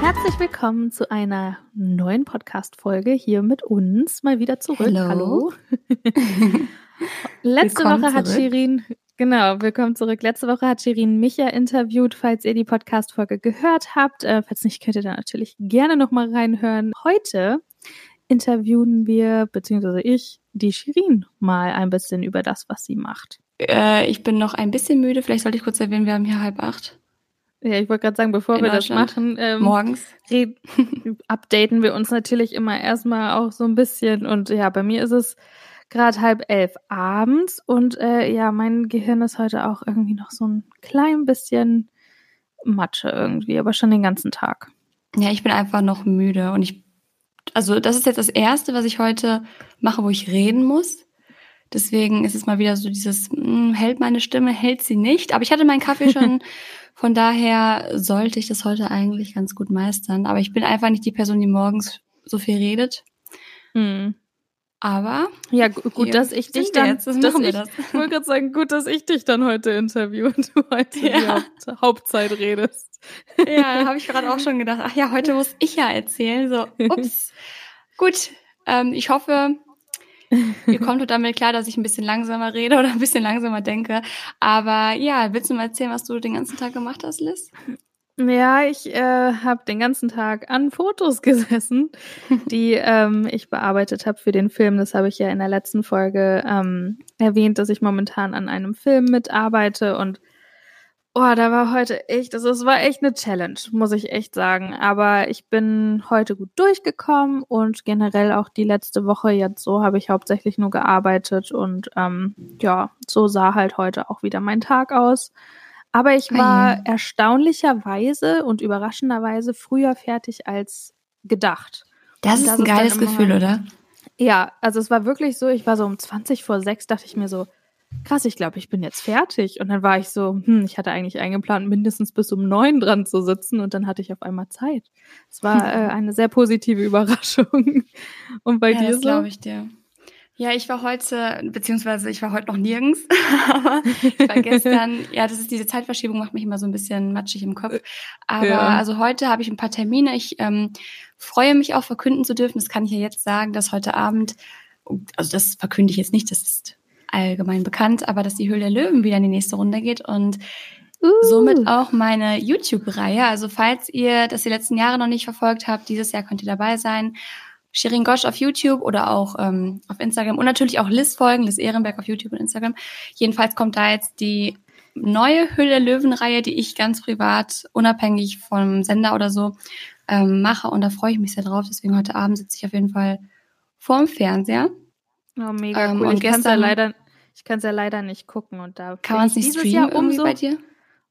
Herzlich willkommen zu einer neuen Podcast-Folge hier mit uns. Mal wieder zurück. Hello. Hallo. Letzte Willkommen Woche hat zurück. Shirin, genau, willkommen zurück. Letzte Woche hat Shirin Micha interviewt, falls ihr die Podcast-Folge gehört habt. Äh, falls nicht, könnt ihr da natürlich gerne nochmal reinhören. Heute interviewen wir, beziehungsweise ich, die Shirin mal ein bisschen über das, was sie macht. Äh, ich bin noch ein bisschen müde. Vielleicht sollte ich kurz erwähnen, wir haben hier halb acht Ja, ich wollte gerade sagen, bevor In wir das machen, ähm, morgens. updaten wir uns natürlich immer erstmal auch so ein bisschen. Und ja, bei mir ist es gerade halb elf abends und äh, ja, mein Gehirn ist heute auch irgendwie noch so ein klein bisschen Matsche irgendwie, aber schon den ganzen Tag. Ja, ich bin einfach noch müde und ich, also das ist jetzt das erste, was ich heute mache, wo ich reden muss. Deswegen ist es mal wieder so dieses, mh, hält meine Stimme, hält sie nicht. Aber ich hatte meinen Kaffee schon, von daher sollte ich das heute eigentlich ganz gut meistern. Aber ich bin einfach nicht die Person, die morgens so viel redet. Hm. Aber Ja, gu- gut, dass ich dich dann, jetzt, das dass ich, das. wollte gerade sagen, gut, dass ich dich dann heute interview und du heute die Ja. Haupt, Hauptzeit redest. Ja, habe ich gerade auch schon gedacht, ach ja, heute muss ich ja erzählen. So, ups. Gut, ähm, ich hoffe, ihr kommt damit klar, dass ich ein bisschen langsamer rede oder ein bisschen langsamer denke. Aber ja, willst du mal erzählen, was du den ganzen Tag gemacht hast, Liz? Ja, ich äh, habe den ganzen Tag an Fotos gesessen, die ähm, ich bearbeitet habe für den Film. Das habe ich ja in der letzten Folge ähm, erwähnt, dass ich momentan an einem Film mitarbeite und oh, da war heute echt, also es war echt eine Challenge, muss ich echt sagen. Aber ich bin heute gut durchgekommen und generell auch die letzte Woche jetzt so habe ich hauptsächlich nur gearbeitet und ähm, ja, so sah halt heute auch wieder mein Tag aus. Aber ich war Ei. erstaunlicherweise und überraschenderweise früher fertig als gedacht. Das Und ist das ein ist geiles Gefühl, mein- oder? Ja, also es war wirklich so, ich war so um 20 vor 6, dachte ich mir so, krass, ich glaube, ich bin jetzt fertig. Und dann war ich so, hm, ich hatte eigentlich eingeplant, mindestens bis um 9 dran zu sitzen und dann hatte ich auf einmal Zeit. Es war äh, eine sehr positive Überraschung. Und bei ja, dir das so? glaube ich dir. Ja, ich war heute, beziehungsweise ich war heute noch nirgends, aber ich war gestern, ja, das ist diese Zeitverschiebung, macht mich immer so ein bisschen matschig im Kopf. Aber Ja. also heute habe ich ein paar Termine. Ich ähm, freue mich auch verkünden zu dürfen. Das kann ich ja jetzt sagen, dass heute Abend, also das verkünde ich jetzt nicht, das ist allgemein bekannt, aber dass die Höhle der Löwen wieder in die nächste Runde geht und Uh. somit auch meine YouTube-Reihe. Also falls ihr das die letzten Jahre noch nicht verfolgt habt, dieses Jahr könnt ihr dabei sein. Shirin Gosch auf YouTube oder auch ähm, auf Instagram und natürlich auch Liz folgen, Liz Ehrenberg auf YouTube und Instagram. Jedenfalls kommt da jetzt die neue Höhle der Löwen-Reihe, die ich ganz privat, unabhängig vom Sender oder so, ähm, mache und da freue ich mich sehr drauf. Deswegen heute Abend sitze ich auf jeden Fall vorm Fernseher. Oh, mega Ähm, cool. und ich kann es ja leider, ich kann es ja leider nicht gucken und da Kann man es ich nicht dieses streamen Jahr irgendwie umso bei dir?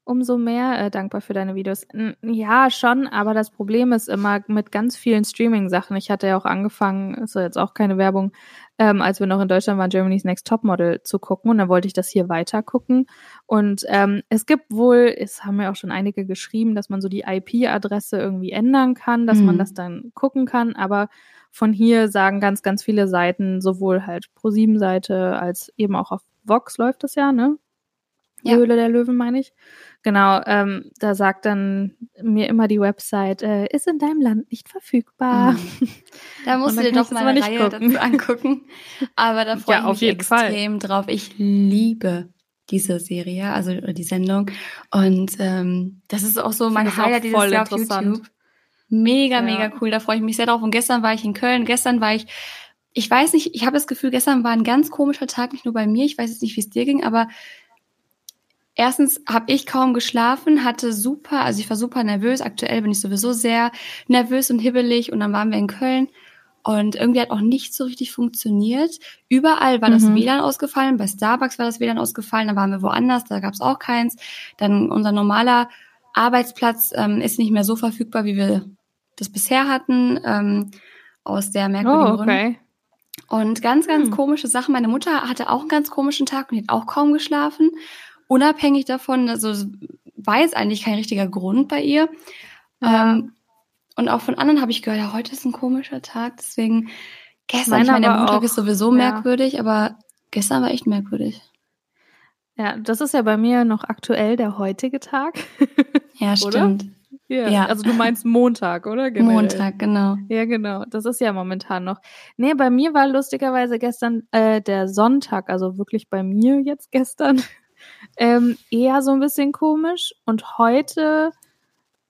Umso mehr äh, dankbar für deine Videos. N ja, schon, aber das Problem ist immer mit ganz vielen Streaming-Sachen. Ich hatte ja auch angefangen, ist ja jetzt auch keine Werbung, ähm, als wir noch in Deutschland waren, Germany's Next Topmodel zu gucken und dann wollte ich das hier weiter gucken. Und ähm, es gibt wohl, es haben ja auch schon einige geschrieben, dass man so die IP-Adresse irgendwie ändern kann, dass man Mhm. das dann gucken kann, aber von hier sagen ganz, ganz viele Seiten, sowohl halt Pro7-Seite als eben auch auf Vox läuft das ja, ne? Die Ja. Höhle der Löwen, meine ich. Genau, ähm, da sagt dann mir immer die Website, äh, ist in deinem Land nicht verfügbar. Mhm. Da musst du dir doch das mal eine nicht Reihe gucken. dazu angucken. Aber da freue Ja, ich auf mich jeden Fall. extrem drauf. Ich liebe diese Serie, also die Sendung. Und ähm, das ist auch so mein auch Highlight dieses Jahr auf. YouTube. Mega, Ja. mega cool. Da freue ich mich sehr drauf. Und gestern war ich in Köln. Gestern war ich, ich weiß nicht, ich habe das Gefühl, gestern war ein ganz komischer Tag, nicht nur bei mir. Ich weiß jetzt nicht, wie es dir ging, aber Erstens habe ich kaum geschlafen, hatte super, also ich war super nervös. Aktuell bin ich sowieso sehr nervös und hibbelig und dann waren wir in Köln und irgendwie hat auch nicht so richtig funktioniert. Überall war das Mhm. WLAN ausgefallen, bei Starbucks war das WLAN ausgefallen, dann waren wir woanders, da gab es auch keins. Dann unser normaler Arbeitsplatz ähm, ist nicht mehr so verfügbar, wie wir das bisher hatten, ähm, aus der merkwürdigen Oh, okay. Und ganz, ganz Hm. komische Sachen. Meine Mutter hatte auch einen ganz komischen Tag und die hat auch kaum geschlafen. Unabhängig davon, also war jetzt eigentlich kein richtiger Grund bei ihr. Ja. Ähm, und auch von anderen habe ich gehört, ja, heute ist ein komischer Tag. Deswegen, Gestern, ich meine, der Montag auch, ist sowieso merkwürdig, ja. aber gestern war echt merkwürdig. Ja, das ist ja bei mir noch aktuell der heutige Tag. Ja, stimmt. Ja, ja, also du meinst Montag, oder? Generell. Montag, genau. Ja, genau. Das ist ja momentan noch. Nee, bei mir war lustigerweise gestern äh, der Sonntag, also wirklich bei mir jetzt gestern, ähm, eher so ein bisschen komisch. Und heute,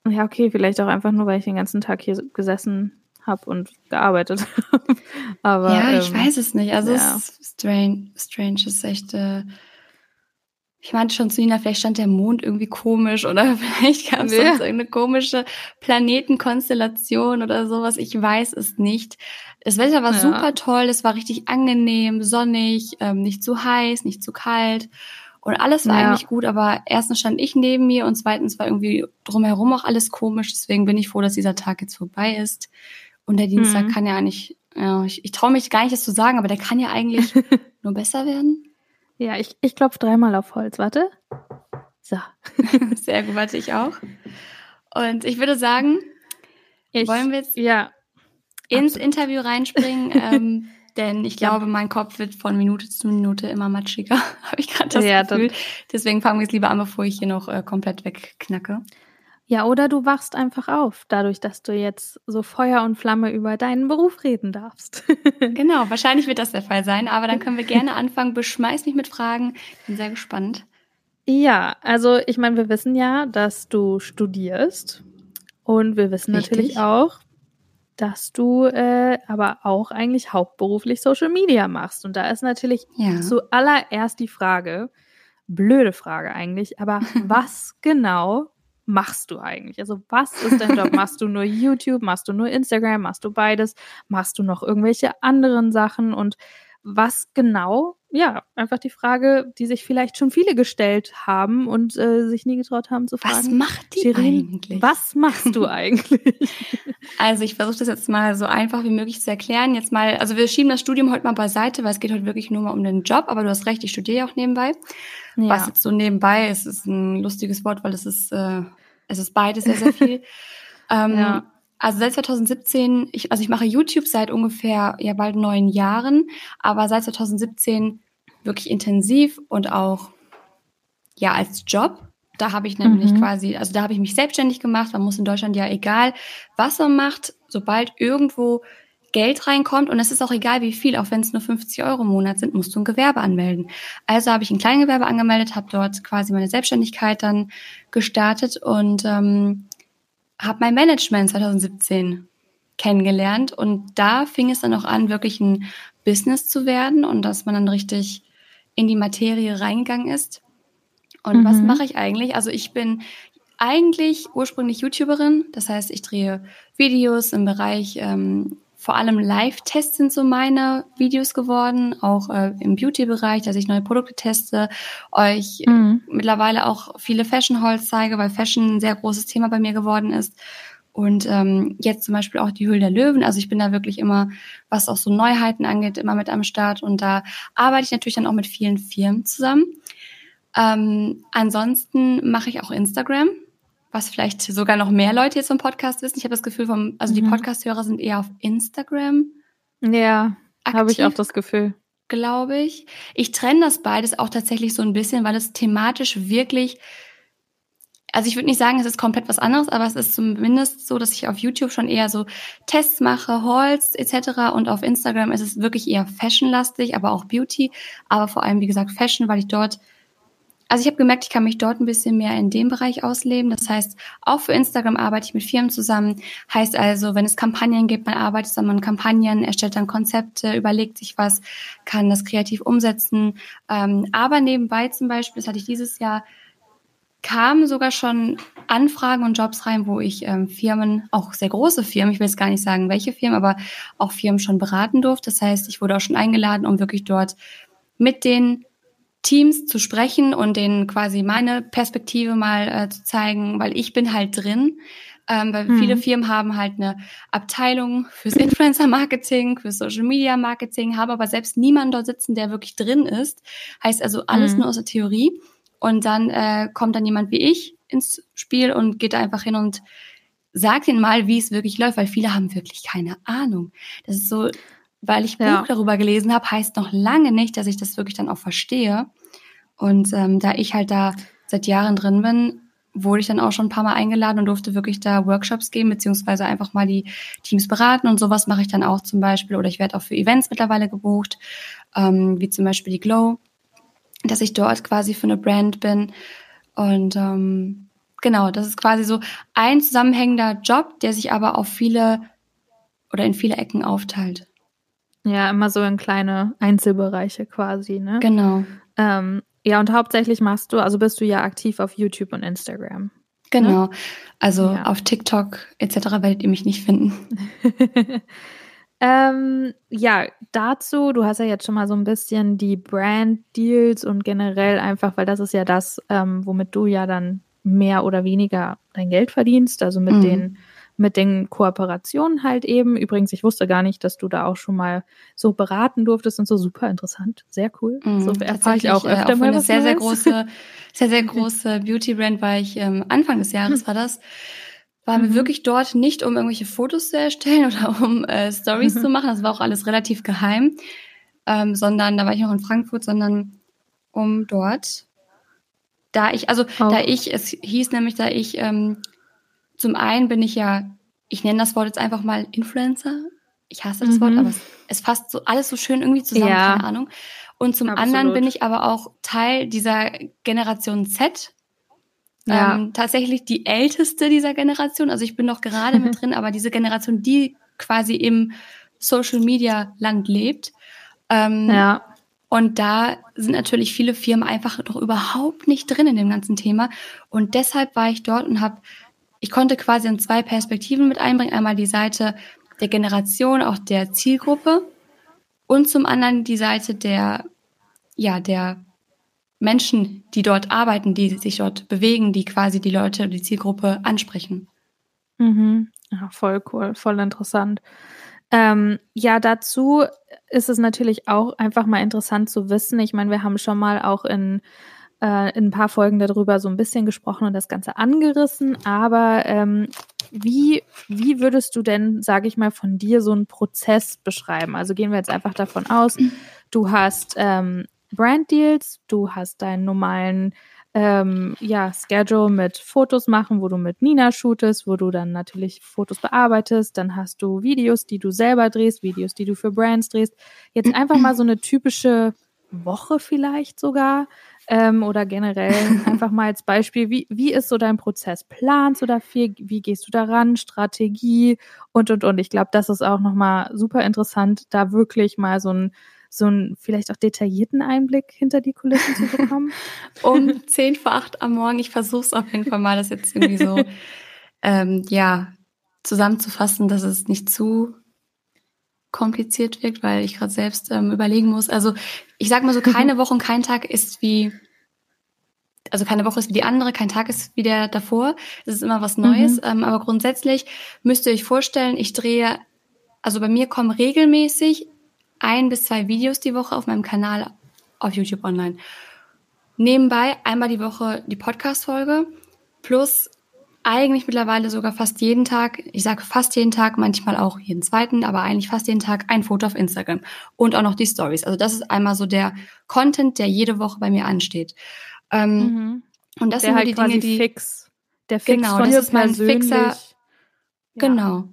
ja, okay, vielleicht auch einfach nur, weil ich den ganzen Tag hier gesessen habe und gearbeitet habe. Aber ja, ich ähm, weiß es nicht. Also ja. es ist strange, strange ist echt. Äh, ich meinte schon zu Nina, vielleicht stand der Mond irgendwie komisch oder vielleicht gab es ja. sonst irgendeine komische Planetenkonstellation oder sowas. Ich weiß es nicht. Das Wetter war ja. super toll, es war richtig angenehm, sonnig, ähm, nicht zu heiß, nicht zu kalt. Und alles war ja. eigentlich gut, aber erstens stand ich neben mir und zweitens war irgendwie drumherum auch alles komisch. Deswegen bin ich froh, dass dieser Tag jetzt vorbei ist. Und der Dienstag mhm. kann ja eigentlich, ja, ich, ich traue mich gar nicht, das zu sagen, aber der kann ja eigentlich nur besser werden. Ja, ich, ich klopfe dreimal auf Holz. Warte. So. Sehr gut, warte ich auch. Und ich würde sagen, ich, wollen wir jetzt ja, ins absolut. Interview reinspringen? ähm, denn ich glaube, ja. mein Kopf wird von Minute zu Minute immer matschiger, habe ich gerade das ja, Gefühl. Deswegen fangen wir jetzt lieber an, bevor ich hier noch äh, komplett wegknacke. Ja, oder du wachst einfach auf, dadurch, dass du jetzt so Feuer und Flamme über deinen Beruf reden darfst. genau, wahrscheinlich wird das der Fall sein, aber dann können wir gerne anfangen. Beschmeiß mich mit Fragen. Bin sehr gespannt. Ja, also ich meine, wir wissen ja, dass du studierst und wir wissen Richtig. natürlich auch, dass du äh, aber auch eigentlich hauptberuflich Social Media machst. Und da ist natürlich ja. zuallererst die Frage, blöde Frage eigentlich, aber was genau machst du eigentlich? Also was ist dein Job? machst du nur YouTube? Machst du nur Instagram? Machst du beides? Machst du noch irgendwelche anderen Sachen? Und was genau? Ja, einfach die Frage, die sich vielleicht schon viele gestellt haben und äh, sich nie getraut haben zu fragen. Was macht die Shirin, eigentlich? Was machst du eigentlich? Also ich versuche das jetzt mal so einfach wie möglich zu erklären. Jetzt mal, also wir schieben das Studium heute mal beiseite, weil es geht heute wirklich nur mal um den Job. Aber du hast recht, ich studiere ja auch nebenbei. Ja. Was jetzt so nebenbei ist, ist ein lustiges Wort, weil es ist, äh, es ist beides sehr, sehr viel. ähm, ja. Also seit 2017, ich, also ich mache YouTube seit ungefähr ja bald neun Jahren, aber seit 2017 wirklich intensiv und auch ja als Job. Da habe ich nämlich mhm. quasi, also da habe ich mich selbstständig gemacht. Man muss in Deutschland ja egal, was man macht, sobald irgendwo Geld reinkommt und es ist auch egal wie viel, auch wenn es nur 50 Euro im Monat sind, musst du ein Gewerbe anmelden. Also habe ich ein Kleingewerbe angemeldet, habe dort quasi meine Selbstständigkeit dann gestartet und ähm, habe mein Management 2017 kennengelernt und da fing es dann auch an, wirklich ein Business zu werden und dass man dann richtig in die Materie reingegangen ist. Und mhm. was mache ich eigentlich? Also ich bin eigentlich ursprünglich YouTuberin, das heißt, ich drehe Videos im Bereich ähm, vor allem Live-Tests sind so meine Videos geworden, auch äh, im Beauty-Bereich, dass ich neue Produkte teste, euch mhm. mittlerweile auch viele Fashion-Hauls zeige, weil Fashion ein sehr großes Thema bei mir geworden ist. Und ähm, jetzt zum Beispiel auch die Höhle der Löwen. Also ich bin da wirklich immer, was auch so Neuheiten angeht, immer mit am Start. Und da arbeite ich natürlich dann auch mit vielen Firmen zusammen. Ähm, ansonsten mache ich auch Instagram was vielleicht sogar noch mehr Leute jetzt vom Podcast wissen. Ich habe das Gefühl, vom, also mhm. die Podcast-Hörer sind eher auf Instagram. Ja, habe ich auch das Gefühl. Glaube ich. Ich trenne das beides auch tatsächlich so ein bisschen, weil es thematisch wirklich, also ich würde nicht sagen, es ist komplett was anderes, aber es ist zumindest so, dass ich auf YouTube schon eher so Tests mache, Hauls etc. Und auf Instagram ist es wirklich eher fashionlastig, aber auch Beauty, aber vor allem, wie gesagt, Fashion, weil ich dort also ich habe gemerkt, ich kann mich dort ein bisschen mehr in dem Bereich ausleben. Das heißt, auch für Instagram arbeite ich mit Firmen zusammen. Heißt also, wenn es Kampagnen gibt, man arbeitet zusammen an Kampagnen, erstellt dann Konzepte, überlegt sich was, kann das kreativ umsetzen. Ähm, aber nebenbei zum Beispiel, das hatte ich dieses Jahr, kamen sogar schon Anfragen und Jobs rein, wo ich ähm, Firmen, auch sehr große Firmen, ich will jetzt gar nicht sagen, welche Firmen, aber auch Firmen schon beraten durfte. Das heißt, ich wurde auch schon eingeladen, um wirklich dort mit den Teams zu sprechen und denen quasi meine Perspektive mal äh, zu zeigen, weil ich bin halt drin. Ähm, weil hm. viele Firmen haben halt eine Abteilung fürs Influencer-Marketing, fürs Social-Media-Marketing, haben aber selbst niemanden dort sitzen, der wirklich drin ist. Heißt also alles hm. nur aus der Theorie. Und dann äh, kommt dann jemand wie ich ins Spiel und geht da einfach hin und sagt ihnen mal, wie es wirklich läuft, weil viele haben wirklich keine Ahnung. Das ist so, weil ich ja. Buch darüber gelesen habe, heißt noch lange nicht, dass ich das wirklich dann auch verstehe. Und ähm, da ich halt da seit Jahren drin bin, wurde ich dann auch schon ein paar Mal eingeladen und durfte wirklich da Workshops geben, beziehungsweise einfach mal die Teams beraten und sowas mache ich dann auch zum Beispiel. Oder ich werde auch für Events mittlerweile gebucht, ähm, wie zum Beispiel die Glow, dass ich dort quasi für eine Brand bin. Und ähm, genau, das ist quasi so ein zusammenhängender Job, der sich aber auf viele oder in viele Ecken aufteilt. Ja, immer so in kleine Einzelbereiche quasi, ne? Genau. Ähm, ja, und hauptsächlich machst du, also bist du ja aktiv auf YouTube und Instagram. Genau. Ne? Also ja. auf TikTok etc. werdet ihr mich nicht finden. ähm, ja, dazu, du hast ja jetzt schon mal so ein bisschen die Brand-Deals und generell einfach, weil das ist ja das, ähm, womit du ja dann mehr oder weniger dein Geld verdienst, also mit mhm. den mit den Kooperationen halt eben. Übrigens, ich wusste gar nicht, dass du da auch schon mal so beraten durftest und so super interessant. Sehr cool. Mm, so erfahre ich auch öfter äh, auch mal eine sehr, sehr große, sehr, sehr große Beauty-Brand war ich ähm, Anfang des Jahres war das. War mhm. mir wirklich dort nicht, um irgendwelche Fotos zu erstellen oder um äh, Stories zu machen. Das war auch alles relativ geheim. Ähm, sondern da war ich noch in Frankfurt, sondern um dort da ich, also oh. da ich, es hieß nämlich, da ich ähm, zum einen bin ich ja, ich nenne das Wort jetzt einfach mal Influencer. Ich hasse das mhm. Wort, aber es, es, fasst so alles so schön irgendwie zusammen, ja. keine Ahnung. Und zum Absolut. anderen bin ich aber auch Teil dieser Generation Z. Ja. Ähm, tatsächlich die älteste dieser Generation. Also ich bin noch gerade mit drin, aber diese Generation, die quasi im Social Media Land lebt. Ähm, ja. Und da sind natürlich viele Firmen einfach noch überhaupt nicht drin in dem ganzen Thema. Und deshalb war ich dort und habe ich konnte quasi in zwei Perspektiven mit einbringen. Einmal die Seite der Generation, auch der Zielgruppe und zum anderen die Seite der, ja, der Menschen, die dort arbeiten, die sich dort bewegen, die quasi die Leute, die Zielgruppe ansprechen. Mhm. Ja, voll cool, voll interessant. Ähm, ja, dazu ist es natürlich auch einfach mal interessant zu wissen. Ich meine, wir haben schon mal auch in äh, in ein paar Folgen darüber so ein bisschen gesprochen und das Ganze angerissen. Aber ähm, wie, wie würdest du denn, sage ich mal, von dir so einen Prozess beschreiben? Also gehen wir jetzt einfach davon aus, du hast ähm, Brand Deals, du hast deinen normalen ähm, ja, Schedule mit Fotos machen, wo du mit Nina shootest, wo du dann natürlich Fotos bearbeitest, dann hast du Videos, die du selber drehst, Videos, die du für Brands drehst. Jetzt einfach mal so eine typische Woche vielleicht sogar ähm, oder generell einfach mal als Beispiel, wie, wie ist so dein Prozess? Planst du dafür? Wie gehst du daran? Strategie und, und, und. Ich glaube, das ist auch nochmal super interessant, da wirklich mal so ein so einen vielleicht auch detaillierten Einblick hinter die Kulissen zu bekommen? um zehn vor acht am Morgen. Ich versuche es auf jeden Fall mal, das jetzt irgendwie so ähm, ja zusammenzufassen, dass es nicht zu kompliziert wirkt, weil ich gerade selbst ähm, überlegen muss. Also ich sag mal so, keine Woche und kein Tag ist wie, also keine Woche ist wie die andere, kein Tag ist wie der davor. Es ist immer was Neues. Mhm. Ähm, aber grundsätzlich müsst ihr euch vorstellen, ich drehe, also bei mir kommen regelmäßig ein bis zwei Videos die Woche auf meinem Kanal auf YouTube online. Nebenbei einmal die Woche die Podcast-Folge plus eigentlich mittlerweile sogar fast jeden Tag, ich sage fast jeden Tag, manchmal auch jeden zweiten, aber eigentlich fast jeden Tag ein Foto auf Instagram und auch noch die Stories. Also das ist einmal so der Content, der jede Woche bei mir ansteht. Ähm, mhm. Und das der sind halt die Dinge, die fix, der fix genau, das ist mein fixer. Ja. Genau.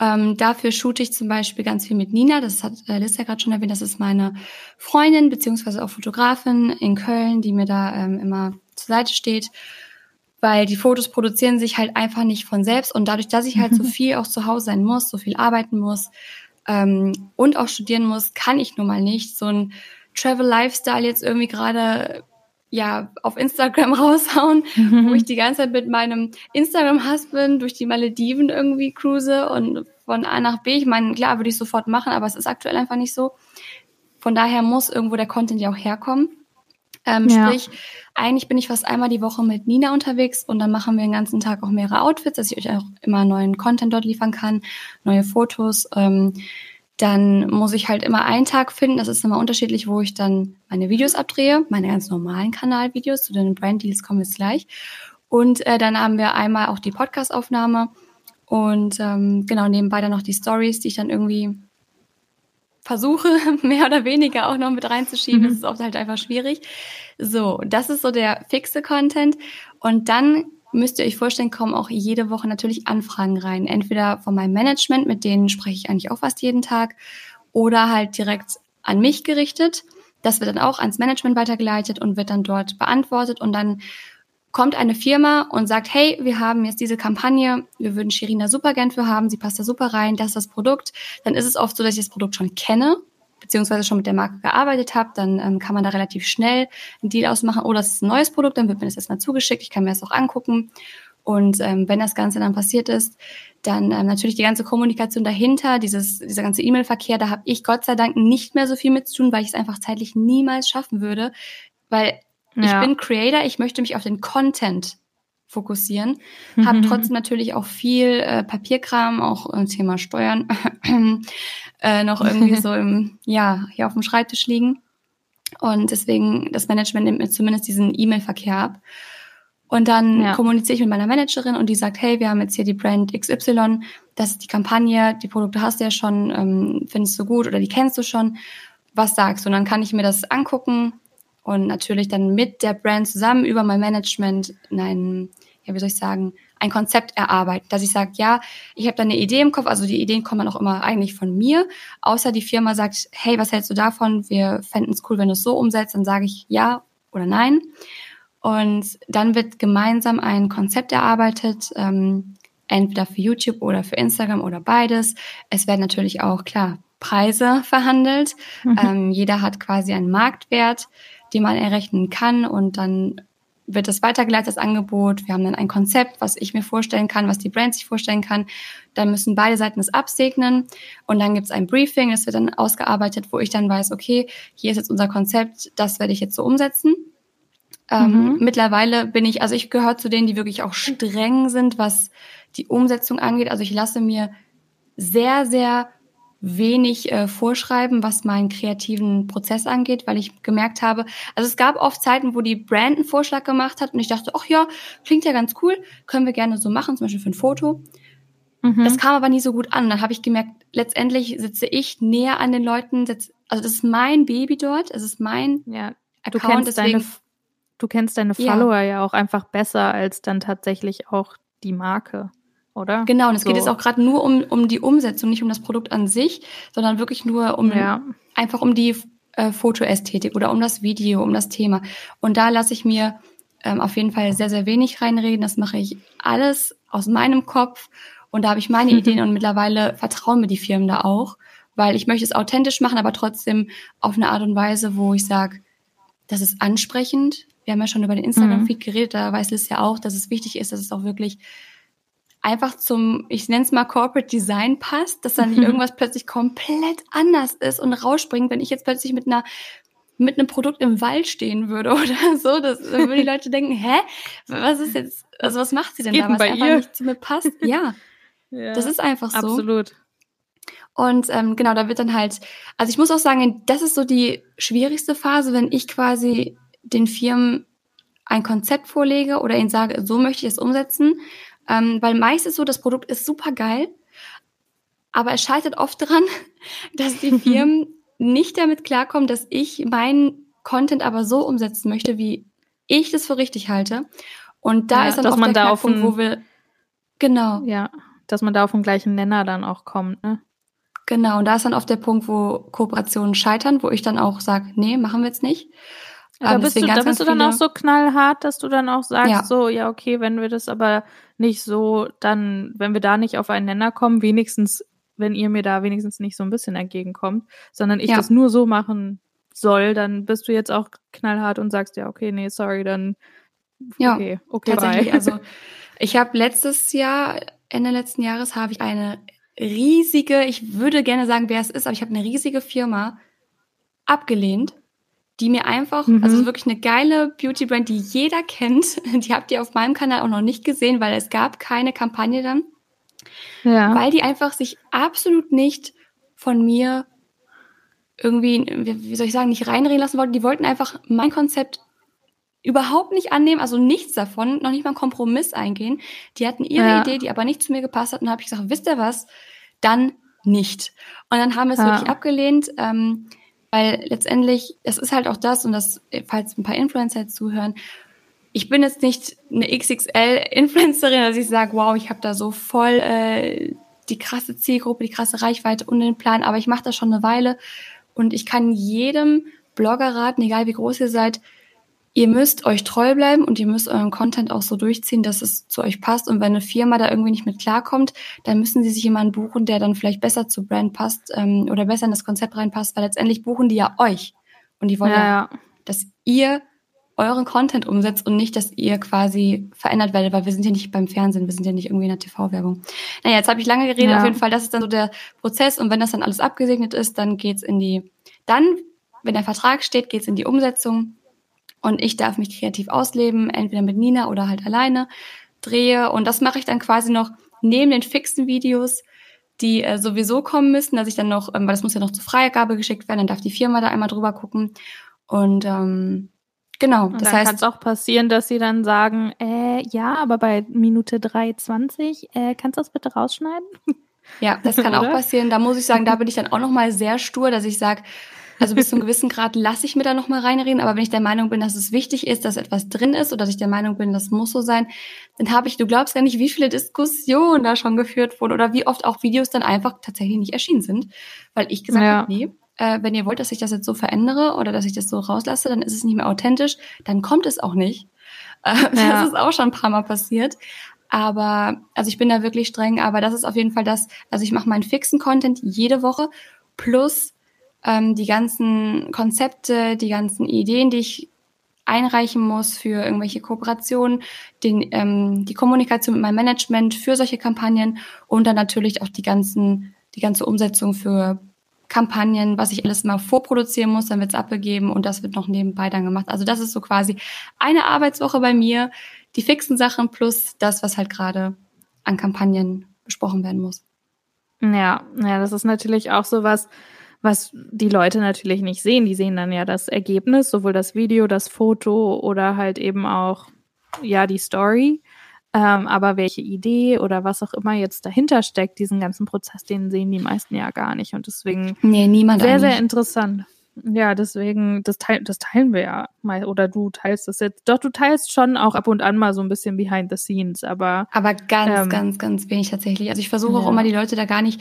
Ähm, dafür shoote ich zum Beispiel ganz viel mit Nina, das hat äh, Liz ja gerade schon erwähnt, das ist meine Freundin beziehungsweise auch Fotografin in Köln, die mir da ähm, immer zur Seite steht weil die Fotos produzieren sich halt einfach nicht von selbst und dadurch, dass ich halt so viel auch zu Hause sein muss, so viel arbeiten muss ähm, und auch studieren muss, kann ich nun mal nicht so ein Travel Lifestyle jetzt irgendwie gerade ja auf Instagram raushauen, mhm. wo ich die ganze Zeit mit meinem Instagram Husband durch die Malediven irgendwie cruise und von A nach B. Ich meine, klar würde ich sofort machen, aber es ist aktuell einfach nicht so. Von daher muss irgendwo der Content ja auch herkommen. Ähm, ja. Sprich, eigentlich bin ich fast einmal die Woche mit Nina unterwegs und dann machen wir den ganzen Tag auch mehrere Outfits, dass ich euch auch immer neuen Content dort liefern kann, neue Fotos. Ähm, dann muss ich halt immer einen Tag finden, das ist immer unterschiedlich, wo ich dann meine Videos abdrehe, meine ganz normalen Kanalvideos, zu den Brand Deals kommen jetzt gleich. Und äh, dann haben wir einmal auch die Podcast-Aufnahme und ähm, genau nebenbei dann noch die Stories, die ich dann irgendwie versuche, mehr oder weniger auch noch mit reinzuschieben, mhm. ist es oft halt einfach schwierig. So, das ist so der fixe Content. Und dann müsst ihr euch vorstellen, kommen auch jede Woche natürlich Anfragen rein. Entweder von meinem Management, mit denen spreche ich eigentlich auch fast jeden Tag, oder halt direkt an mich gerichtet. Das wird dann auch ans Management weitergeleitet und wird dann dort beantwortet und dann kommt eine Firma und sagt, hey, wir haben jetzt diese Kampagne, wir würden Shirina super gern für haben, sie passt da super rein, das ist das Produkt. Dann ist es oft so, dass ich das Produkt schon kenne, beziehungsweise schon mit der Marke gearbeitet habe, dann ähm, kann man da relativ schnell einen Deal ausmachen, oh, das ist ein neues Produkt, dann wird mir das erstmal zugeschickt, ich kann mir das auch angucken. Und ähm, wenn das Ganze dann passiert ist, dann ähm, natürlich die ganze Kommunikation dahinter, dieses, dieser ganze E-Mail-Verkehr, da habe ich Gott sei Dank nicht mehr so viel mit zu tun, weil ich es einfach zeitlich niemals schaffen würde. Weil ja. ich bin Creator, ich möchte mich auf den Content fokussieren, mhm. habe trotzdem natürlich auch viel äh, Papierkram, auch äh, Thema Steuern, äh, noch irgendwie so im, ja, hier auf dem Schreibtisch liegen. Und deswegen, das Management nimmt mir zumindest diesen E-Mail-Verkehr ab. Und dann ja. kommuniziere ich mit meiner Managerin und die sagt, hey, wir haben jetzt hier die Brand XY, das ist die Kampagne, die Produkte hast du ja schon, ähm, findest du gut oder die kennst du schon, was sagst du? Und dann kann ich mir das angucken und natürlich dann mit der Brand zusammen über mein Management ein, ja, wie soll ich sagen, ein Konzept erarbeiten, dass ich sage, ja, ich habe da eine Idee im Kopf, also die Ideen kommen auch immer eigentlich von mir, außer die Firma sagt, hey, was hältst du davon? Wir fänden es cool, wenn du es so umsetzt, dann sage ich ja oder nein. Und dann wird gemeinsam ein Konzept erarbeitet, ähm, entweder für YouTube oder für Instagram oder beides. Es werden natürlich auch, klar, Preise verhandelt. Mhm. Ähm, jeder hat quasi einen Marktwert, den man errechnen kann und dann wird das weitergeleitet, das Angebot. Wir haben dann ein Konzept, was ich mir vorstellen kann, was die Brand sich vorstellen kann. Dann müssen beide Seiten es absegnen und dann gibt es ein Briefing, das wird dann ausgearbeitet, wo ich dann weiß, okay, hier ist jetzt unser Konzept, das werde ich jetzt so umsetzen. Ähm, mhm. Mittlerweile bin ich, also ich gehöre zu denen, die wirklich auch streng sind, was die Umsetzung angeht. Also ich lasse mir sehr, sehr wenig äh, vorschreiben, was meinen kreativen Prozess angeht, weil ich gemerkt habe, also es gab oft Zeiten, wo die Brand einen Vorschlag gemacht hat und ich dachte, ach ja, klingt ja ganz cool, können wir gerne so machen, zum Beispiel für ein Foto. Mhm. Das kam aber nie so gut an. Dann habe ich gemerkt, letztendlich sitze ich näher an den Leuten, sitze, also das ist mein Baby dort, es ist mein ja, du Account, kennst deswegen, deine Du kennst deine Follower ja. ja auch einfach besser als dann tatsächlich auch die Marke, oder? Genau, und es so. geht jetzt auch gerade nur um, um die Umsetzung, nicht um das Produkt an sich, sondern wirklich nur um ja. einfach um die äh, Fotoästhetik oder um das Video, um das Thema. Und da lasse ich mir ähm, auf jeden Fall sehr, sehr wenig reinreden. Das mache ich alles aus meinem Kopf und da habe ich meine Ideen und mittlerweile vertrauen mir die Firmen da auch, weil ich möchte es authentisch machen, aber trotzdem auf eine Art und Weise, wo ich sage, das ist ansprechend, wir haben ja schon über den Instagram-Feed mhm. geredet, da weiß Liz ja auch, dass es wichtig ist, dass es auch wirklich einfach zum, ich nenne es mal Corporate Design passt, dass dann nicht irgendwas plötzlich komplett anders ist und rausspringt, wenn ich jetzt plötzlich mit einer mit einem Produkt im Wald stehen würde oder so, das, würden die Leute denken, hä, was ist jetzt, also was macht sie denn da, was einfach ihr? nicht zu mir passt? Ja, ja, das ist einfach so. Absolut. Und ähm, genau, da wird dann halt, also ich muss auch sagen, das ist so die schwierigste Phase, wenn ich quasi den Firmen ein Konzept vorlege oder ihnen sage, so möchte ich es umsetzen. Ähm, weil meist ist so, das Produkt ist super geil, aber es scheitert oft daran, dass die Firmen nicht damit klarkommen, dass ich meinen Content aber so umsetzen möchte, wie ich das für richtig halte. Und da ja, ist dann dass oft man der da auf Punkt, wo wir genau ja, dass man da auf den gleichen Nenner dann auch kommt, ne? Genau, und da ist dann oft der Punkt, wo Kooperationen scheitern, wo ich dann auch sage, nee, machen wir jetzt nicht. Da bist, du, da bist du dann auch so knallhart, dass du dann auch sagst, ja. so, ja, okay, wenn wir das aber nicht so, dann, wenn wir da nicht auf einen Nenner kommen, wenigstens, wenn ihr mir da wenigstens nicht so ein bisschen entgegenkommt, sondern ich ja. das nur so machen soll, dann bist du jetzt auch knallhart und sagst, ja, okay, nee, sorry, dann ja, okay, okay, tatsächlich. Bye. Also ich habe letztes Jahr, Ende letzten Jahres, habe ich eine riesige, ich würde gerne sagen, wer es ist, aber ich habe eine riesige Firma abgelehnt die mir einfach, mhm. also wirklich eine geile Beauty-Brand, die jeder kennt. Die habt ihr auf meinem Kanal auch noch nicht gesehen, weil es gab keine Kampagne dann. Ja. Weil die einfach sich absolut nicht von mir irgendwie, wie soll ich sagen, nicht reinreden lassen wollten. Die wollten einfach mein Konzept überhaupt nicht annehmen, also nichts davon, noch nicht mal einen Kompromiss eingehen. Die hatten ihre ja. Idee, die aber nicht zu mir gepasst hat. Und dann habe ich gesagt, wisst ihr was? Dann nicht. Und dann haben wir es ja. wirklich abgelehnt, ähm, weil letztendlich, es ist halt auch das, und das, falls ein paar Influencer zuhören, ich bin jetzt nicht eine XXL-Influencerin, dass ich sage, wow, ich habe da so voll äh, die krasse Zielgruppe, die krasse Reichweite und den Plan, aber ich mache das schon eine Weile. Und ich kann jedem Blogger raten, egal wie groß ihr seid, ihr müsst euch treu bleiben und ihr müsst euren Content auch so durchziehen, dass es zu euch passt. Und wenn eine Firma da irgendwie nicht mit klarkommt, dann müssen sie sich jemanden buchen, der dann vielleicht besser zu Brand passt ähm, oder besser in das Konzept reinpasst, weil letztendlich buchen die ja euch. Und die wollen ja, ja dass ihr euren Content umsetzt und nicht, dass ihr quasi verändert werdet, weil wir sind ja nicht beim Fernsehen, wir sind ja nicht irgendwie in der TV-Werbung. Naja, jetzt habe ich lange geredet, ja. auf jeden Fall, das ist dann so der Prozess und wenn das dann alles abgesegnet ist, dann geht's in die, dann, wenn der Vertrag steht, geht's in die Umsetzung und ich darf mich kreativ ausleben, entweder mit Nina oder halt alleine, drehe und das mache ich dann quasi noch neben den fixen Videos, die äh, sowieso kommen müssen, dass ich dann noch, ähm, weil das muss ja noch zur Freigabe geschickt werden, dann darf die Firma da einmal drüber gucken und ähm, Genau, und das dann heißt. kann es auch passieren, dass sie dann sagen, äh, ja, aber bei Minute 3,20, äh, kannst du das bitte rausschneiden? Ja, das kann auch passieren. Da muss ich sagen, da bin ich dann auch nochmal sehr stur, dass ich sage, also bis zu einem gewissen Grad lasse ich mir da nochmal reinreden, aber wenn ich der Meinung bin, dass es wichtig ist, dass etwas drin ist oder dass ich der Meinung bin, das muss so sein, dann habe ich, du glaubst gar nicht, wie viele Diskussionen da schon geführt wurden oder wie oft auch Videos dann einfach tatsächlich nicht erschienen sind, weil ich gesagt ja. habe, nee, äh, wenn ihr wollt, dass ich das jetzt so verändere oder dass ich das so rauslasse, dann ist es nicht mehr authentisch, dann kommt es auch nicht. Äh, ja. Das ist auch schon ein paar Mal passiert. Aber, also ich bin da wirklich streng, aber das ist auf jeden Fall das, also ich mache meinen fixen Content jede Woche plus ähm, die ganzen Konzepte, die ganzen Ideen, die ich einreichen muss für irgendwelche Kooperationen, den, ähm, die Kommunikation mit meinem Management für solche Kampagnen und dann natürlich auch die ganzen, die ganze Umsetzung für Kampagnen, was ich alles mal vorproduzieren muss, dann wird's abgegeben und das wird noch nebenbei dann gemacht. Also das ist so quasi eine Arbeitswoche bei mir, die fixen Sachen plus das, was halt gerade an Kampagnen besprochen werden muss. Ja, ja, das ist natürlich auch so was, was die Leute natürlich nicht sehen. Die sehen dann ja das Ergebnis, sowohl das Video, das Foto oder halt eben auch ja die Story. Ähm, aber welche Idee oder was auch immer jetzt dahinter steckt, diesen ganzen Prozess, den sehen die meisten ja gar nicht. Und deswegen nee, niemand sehr, eigentlich. sehr interessant. Ja, deswegen, das, teil, das teilen wir ja mal, oder du teilst das jetzt. Doch, du teilst schon auch ab und an mal so ein bisschen behind the scenes, aber. Aber ganz, ähm, ganz, ganz wenig tatsächlich. Also ich versuche ja. auch immer die Leute da gar nicht.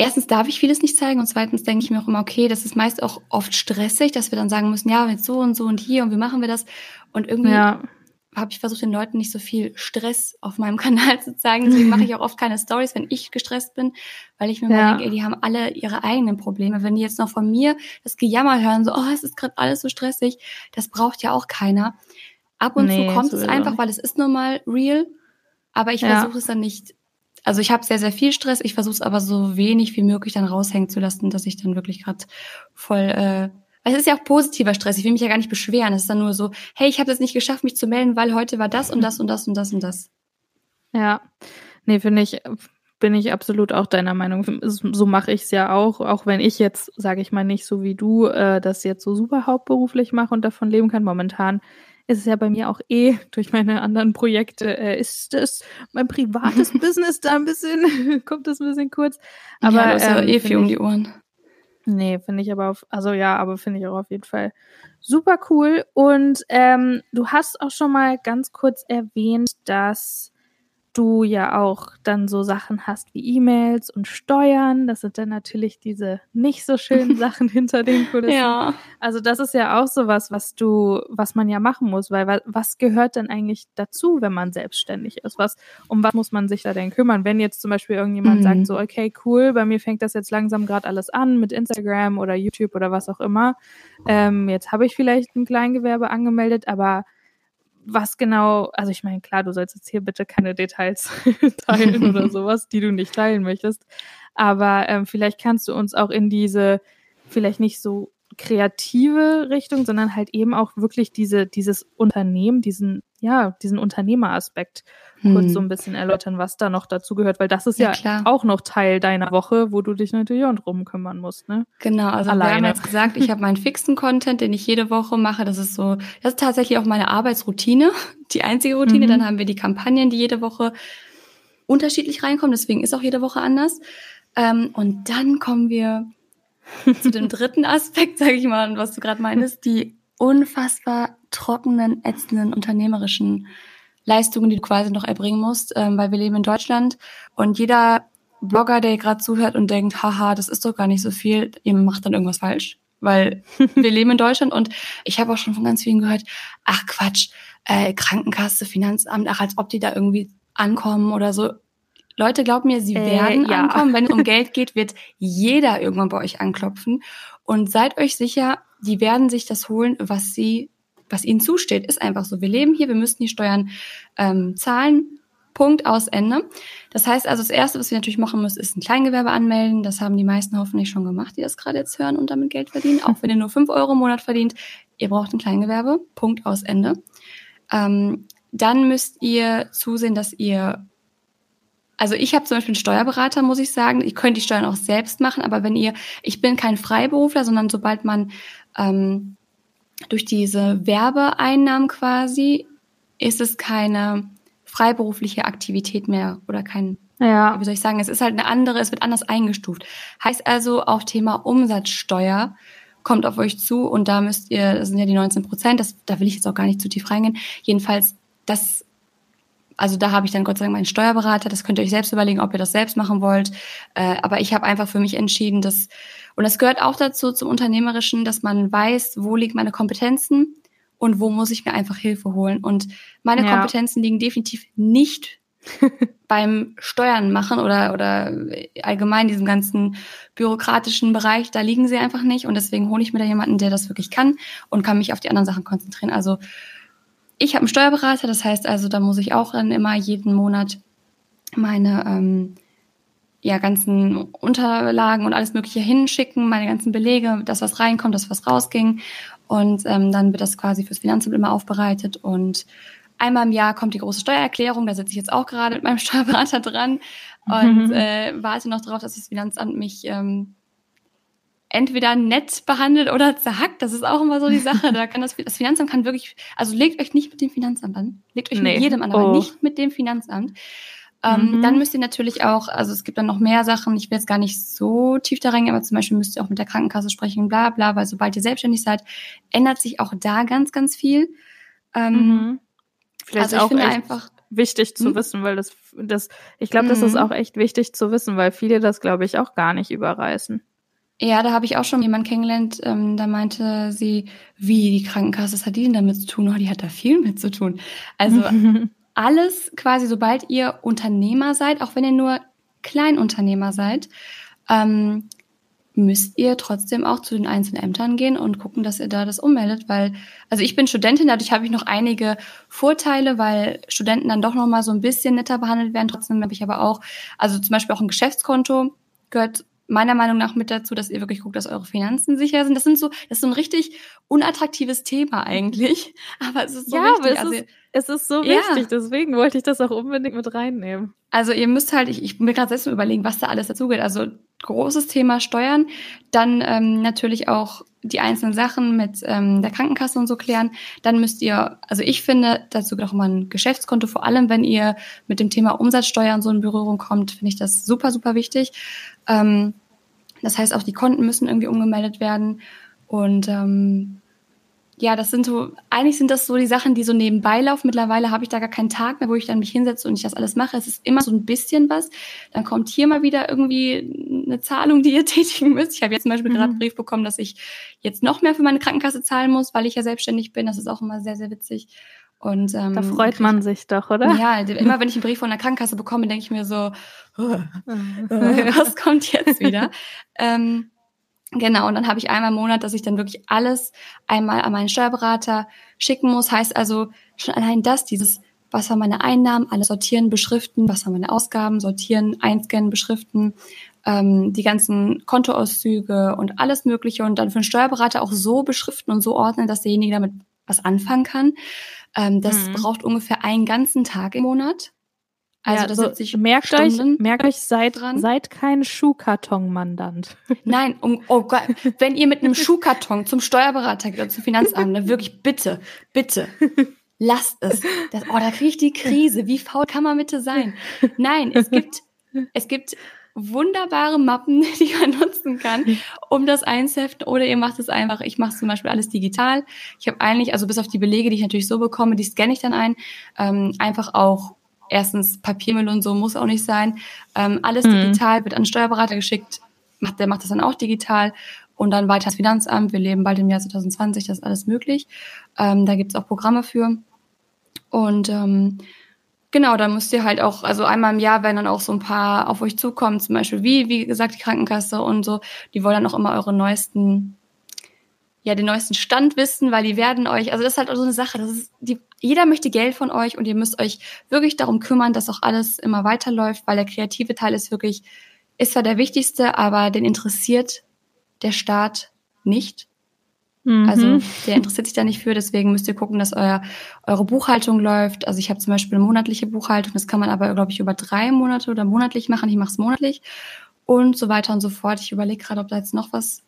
Erstens darf ich vieles nicht zeigen und zweitens denke ich mir auch immer, okay, das ist meist auch oft stressig, dass wir dann sagen müssen, ja, jetzt so und so und hier und wie machen wir das? Und irgendwie ja habe ich versucht, den Leuten nicht so viel Stress auf meinem Kanal zu zeigen. Deswegen mache ich auch oft keine Stories, wenn ich gestresst bin, weil ich mir ja. denke, ey, die haben alle ihre eigenen Probleme. Wenn die jetzt noch von mir das Gejammer hören, so, oh, es ist gerade alles so stressig, das braucht ja auch keiner. Ab und nee, zu kommt es einfach, weil es ist nun mal real. Aber ich ja. versuche es dann nicht. Also ich habe sehr, sehr viel Stress. Ich versuche es aber so wenig wie möglich dann raushängen zu lassen, dass ich dann wirklich gerade voll äh, es ist ja auch positiver Stress. Ich will mich ja gar nicht beschweren. Es ist dann nur so, hey, ich habe es nicht geschafft, mich zu melden, weil heute war das und das und das und das und das. Ja, nee, finde ich, bin ich absolut auch deiner Meinung. So mache ich es ja auch, auch wenn ich jetzt, sage ich mal, nicht so wie du äh, das jetzt so super hauptberuflich mache und davon leben kann. Momentan ist es ja bei mir auch eh durch meine anderen Projekte, äh, ist es mein privates Business da ein bisschen, kommt das ein bisschen kurz. Aber ja, das ist ja ähm, eh viel um die Ohren. Nee, finde ich aber auf, also ja, aber finde ich auch auf jeden Fall super cool. Und ähm, du hast auch schon mal ganz kurz erwähnt, dass du ja auch dann so Sachen hast wie E-Mails und Steuern. Das sind dann natürlich diese nicht so schönen Sachen hinter den Kulissen. Ja. Also das ist ja auch so was, was du, was man ja machen muss, weil was gehört denn eigentlich dazu, wenn man selbstständig ist? Was, um was muss man sich da denn kümmern? Wenn jetzt zum Beispiel irgendjemand mhm. sagt so, okay, cool, bei mir fängt das jetzt langsam gerade alles an mit Instagram oder YouTube oder was auch immer. Ähm, jetzt habe ich vielleicht ein Kleingewerbe angemeldet, aber was genau, also ich meine, klar, du sollst jetzt hier bitte keine Details teilen oder sowas, die du nicht teilen möchtest. Aber ähm, vielleicht kannst du uns auch in diese vielleicht nicht so kreative Richtung, sondern halt eben auch wirklich diese, dieses Unternehmen, diesen, ja, diesen Unternehmeraspekt hm. kurz so ein bisschen erläutern, was da noch dazu gehört, weil das ist ja, ja auch noch Teil deiner Woche, wo du dich natürlich auch drum kümmern musst, ne? Genau, also Alleine. wir haben jetzt gesagt, ich habe meinen fixen Content, den ich jede Woche mache, das ist so, das ist tatsächlich auch meine Arbeitsroutine, die einzige Routine, mhm. dann haben wir die Kampagnen, die jede Woche unterschiedlich reinkommen, deswegen ist auch jede Woche anders. Ähm, und dann kommen wir zu dem dritten Aspekt, sage ich mal, was du gerade meinst, die unfassbar trockenen, ätzenden, unternehmerischen Leistungen, die du quasi noch erbringen musst, ähm, weil wir leben in Deutschland und jeder Blogger, der gerade zuhört und denkt, haha, das ist doch gar nicht so viel, ihr macht dann irgendwas falsch, weil wir leben in Deutschland und ich habe auch schon von ganz vielen gehört, ach Quatsch, äh, Krankenkasse, Finanzamt, ach als ob die da irgendwie ankommen oder so. Leute, glaubt mir, sie äh, werden ja. ankommen. Wenn es um Geld geht, wird jeder irgendwann bei euch anklopfen. Und seid euch sicher, die werden sich das holen, was sie, was ihnen zusteht. Ist einfach so. Wir leben hier, wir müssen die Steuern ähm, zahlen. Punkt aus Ende. Das heißt also, das Erste, was wir natürlich machen müssen, ist ein Kleingewerbe anmelden. Das haben die meisten hoffentlich schon gemacht, die das gerade jetzt hören und damit Geld verdienen. Auch wenn ihr nur fünf Euro im Monat verdient, ihr braucht ein Kleingewerbe. Punkt aus Ende. Ähm, dann müsst ihr zusehen, dass ihr also ich habe zum Beispiel einen Steuerberater, muss ich sagen. Ich könnte die Steuern auch selbst machen, aber wenn ihr, ich bin kein Freiberufler, sondern sobald man ähm, durch diese Werbeeinnahmen quasi, ist es keine freiberufliche Aktivität mehr oder kein, ja. wie soll ich sagen, es ist halt eine andere, es wird anders eingestuft. Heißt also auch Thema Umsatzsteuer kommt auf euch zu und da müsst ihr, das sind ja die 19 Prozent, das, da will ich jetzt auch gar nicht zu tief reingehen. Jedenfalls, das also da habe ich dann Gott sei Dank meinen Steuerberater. Das könnt ihr euch selbst überlegen, ob ihr das selbst machen wollt. Äh, aber ich habe einfach für mich entschieden, dass und das gehört auch dazu zum Unternehmerischen, dass man weiß, wo liegen meine Kompetenzen und wo muss ich mir einfach Hilfe holen. Und meine ja. Kompetenzen liegen definitiv nicht beim Steuern machen oder, oder allgemein diesem ganzen bürokratischen Bereich, da liegen sie einfach nicht. Und deswegen hole ich mir da jemanden, der das wirklich kann und kann mich auf die anderen Sachen konzentrieren. Also ich habe einen Steuerberater, das heißt also, da muss ich auch dann immer jeden Monat meine ähm, ja, ganzen Unterlagen und alles Mögliche hinschicken, meine ganzen Belege, das, was reinkommt, das, was rausging. Und ähm, dann wird das quasi fürs Finanzamt immer aufbereitet. Und einmal im Jahr kommt die große Steuererklärung, da sitze ich jetzt auch gerade mit meinem Steuerberater dran und mhm. äh, warte noch darauf, dass das Finanzamt mich ähm, entweder nett behandelt oder zerhackt. Das ist auch immer so die Sache. Da kann das, das Finanzamt kann wirklich, also legt euch nicht mit dem Finanzamt an. Legt euch nee. mit jedem an, aber oh. nicht mit dem Finanzamt. Ähm, mhm. Dann müsst ihr natürlich auch, also es gibt dann noch mehr Sachen, ich will jetzt gar nicht so tief da reingehen, aber zum Beispiel müsst ihr auch mit der Krankenkasse sprechen, bla bla, weil sobald ihr selbstständig seid, ändert sich auch da ganz, ganz viel. Ähm, mhm. Vielleicht also ich finde einfach wichtig zu hm? wissen, weil das, das, ich glaube, das ist mhm. auch echt wichtig zu wissen, weil viele das, glaube ich, auch gar nicht überreißen. Ja, da habe ich auch schon jemanden kennengelernt, ähm, da meinte sie, wie die Krankenkasse, was hat die denn damit zu tun? Oh, die hat da viel mit zu tun. Also alles quasi, sobald ihr Unternehmer seid, auch wenn ihr nur Kleinunternehmer seid, ähm, müsst ihr trotzdem auch zu den einzelnen Ämtern gehen und gucken, dass ihr da das ummeldet, weil, also ich bin Studentin, dadurch habe ich noch einige Vorteile, weil Studenten dann doch noch mal so ein bisschen netter behandelt werden. Trotzdem habe ich aber auch, also zum Beispiel auch ein Geschäftskonto gehört meiner Meinung nach mit dazu, dass ihr wirklich guckt, dass eure Finanzen sicher sind. Das sind so, das ist so ein richtig unattraktives Thema eigentlich. Aber es ist so ja, wichtig. Also, es ist so ja. wichtig, deswegen wollte ich das auch unbedingt mit reinnehmen. Also ihr müsst halt, ich, ich mir gerade selbst überlegen, was da alles dazugeht. Also großes Thema Steuern, dann ähm, natürlich auch die einzelnen Sachen mit ähm, der Krankenkasse und so klären. Dann müsst ihr, also ich finde, dazu auch mal ein Geschäftskonto, vor allem wenn ihr mit dem Thema Umsatzsteuer und so in Berührung kommt, finde ich das super, super wichtig. Ähm, das heißt, auch die Konten müssen irgendwie umgemeldet werden. Und ähm, ja, das sind so, eigentlich sind das so die Sachen, die so nebenbei laufen. Mittlerweile habe ich da gar keinen Tag mehr, wo ich dann mich hinsetze und ich das alles mache. Es ist immer so ein bisschen was. Dann kommt hier mal wieder irgendwie eine Zahlung, die ihr tätigen müsst. Ich habe jetzt zum Beispiel mhm. gerade einen Brief bekommen, dass ich jetzt noch mehr für meine Krankenkasse zahlen muss, weil ich ja selbstständig bin. Das ist auch immer sehr, sehr witzig. Und ähm, da freut man sich doch, oder? Ja, immer wenn ich einen Brief von der Krankenkasse bekomme, denke ich mir so, oh, was kommt jetzt wieder? ähm, genau, und dann habe ich einmal im Monat, dass ich dann wirklich alles einmal an meinen Steuerberater schicken muss. Heißt also schon allein das, dieses, was waren meine Einnahmen, alles sortieren, beschriften, was waren meine Ausgaben, sortieren, einscannen, beschriften, ähm, die ganzen Kontoauszüge und alles Mögliche und dann für den Steuerberater auch so beschriften und so ordnen, dass derjenige damit was anfangen kann. Ähm, das mhm. braucht ungefähr einen ganzen Tag im Monat. Also ja, das so, ich merkt Stunden euch, merkt euch, seid, dran. seid kein Schuhkarton-Mandant. Nein, um, oh Gott, wenn ihr mit einem Schuhkarton zum Steuerberater geht oder zum Finanzamt, dann wirklich bitte, bitte, lasst es. Das, oh, da kriege ich die Krise. Wie faul kann man bitte sein? Nein, es gibt, es gibt wunderbare Mappen, die man nutzen kann, um das einzuheften. Oder ihr macht es einfach, ich mache zum Beispiel alles digital. Ich habe eigentlich, also bis auf die Belege, die ich natürlich so bekomme, die scanne ich dann ein, ähm, einfach auch erstens Papiermüll und so muss auch nicht sein. Ähm, alles mhm. digital, wird an Steuerberater geschickt, macht, der macht das dann auch digital und dann weiter ins Finanzamt. Wir leben bald im Jahr 2020, das ist alles möglich. Ähm, da gibt es auch Programme für. Und ähm, genau, da müsst ihr halt auch, also einmal im Jahr werden dann auch so ein paar auf euch zukommen, zum Beispiel wie, wie gesagt, die Krankenkasse und so. Die wollen dann auch immer eure neuesten, ja, den neuesten Stand wissen, weil die werden euch, also das ist halt so eine Sache, das ist, die, jeder möchte Geld von euch und ihr müsst euch wirklich darum kümmern, dass auch alles immer weiterläuft, weil der kreative Teil ist wirklich, ist zwar der wichtigste, aber den interessiert der Staat nicht. Mhm. Also der interessiert sich da nicht für, deswegen müsst ihr gucken, dass euer, eure Buchhaltung läuft. Also ich habe zum Beispiel eine monatliche Buchhaltung, das kann man aber, glaube ich, über drei Monate oder monatlich machen. Ich mache es monatlich und so weiter und so fort. Ich überlege gerade, ob da jetzt noch was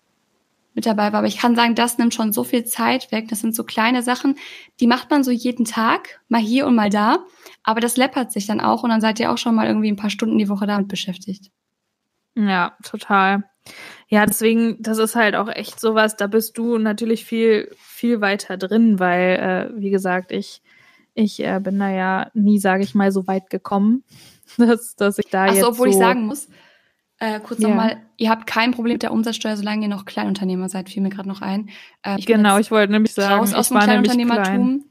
mit dabei war. Aber ich kann sagen, das nimmt schon so viel Zeit weg. Das sind so kleine Sachen, die macht man so jeden Tag, mal hier und mal da. Aber das läppert sich dann auch und dann seid ihr auch schon mal irgendwie ein paar Stunden die Woche damit beschäftigt. Ja, total. Ja, deswegen, das ist halt auch echt sowas, da bist du natürlich viel, viel weiter drin, weil, äh, wie gesagt, ich, ich äh, bin da ja nie, sage ich mal, so weit gekommen, dass, dass ich da Ach jetzt. obwohl so ich sagen muss, äh, kurz ja. nochmal, ihr habt kein Problem mit der Umsatzsteuer, solange ihr noch Kleinunternehmer seid, fiel mir gerade noch ein. Äh, ich genau, ich wollte nämlich sagen, raus aus dem Kleinunternehmertum. Klein.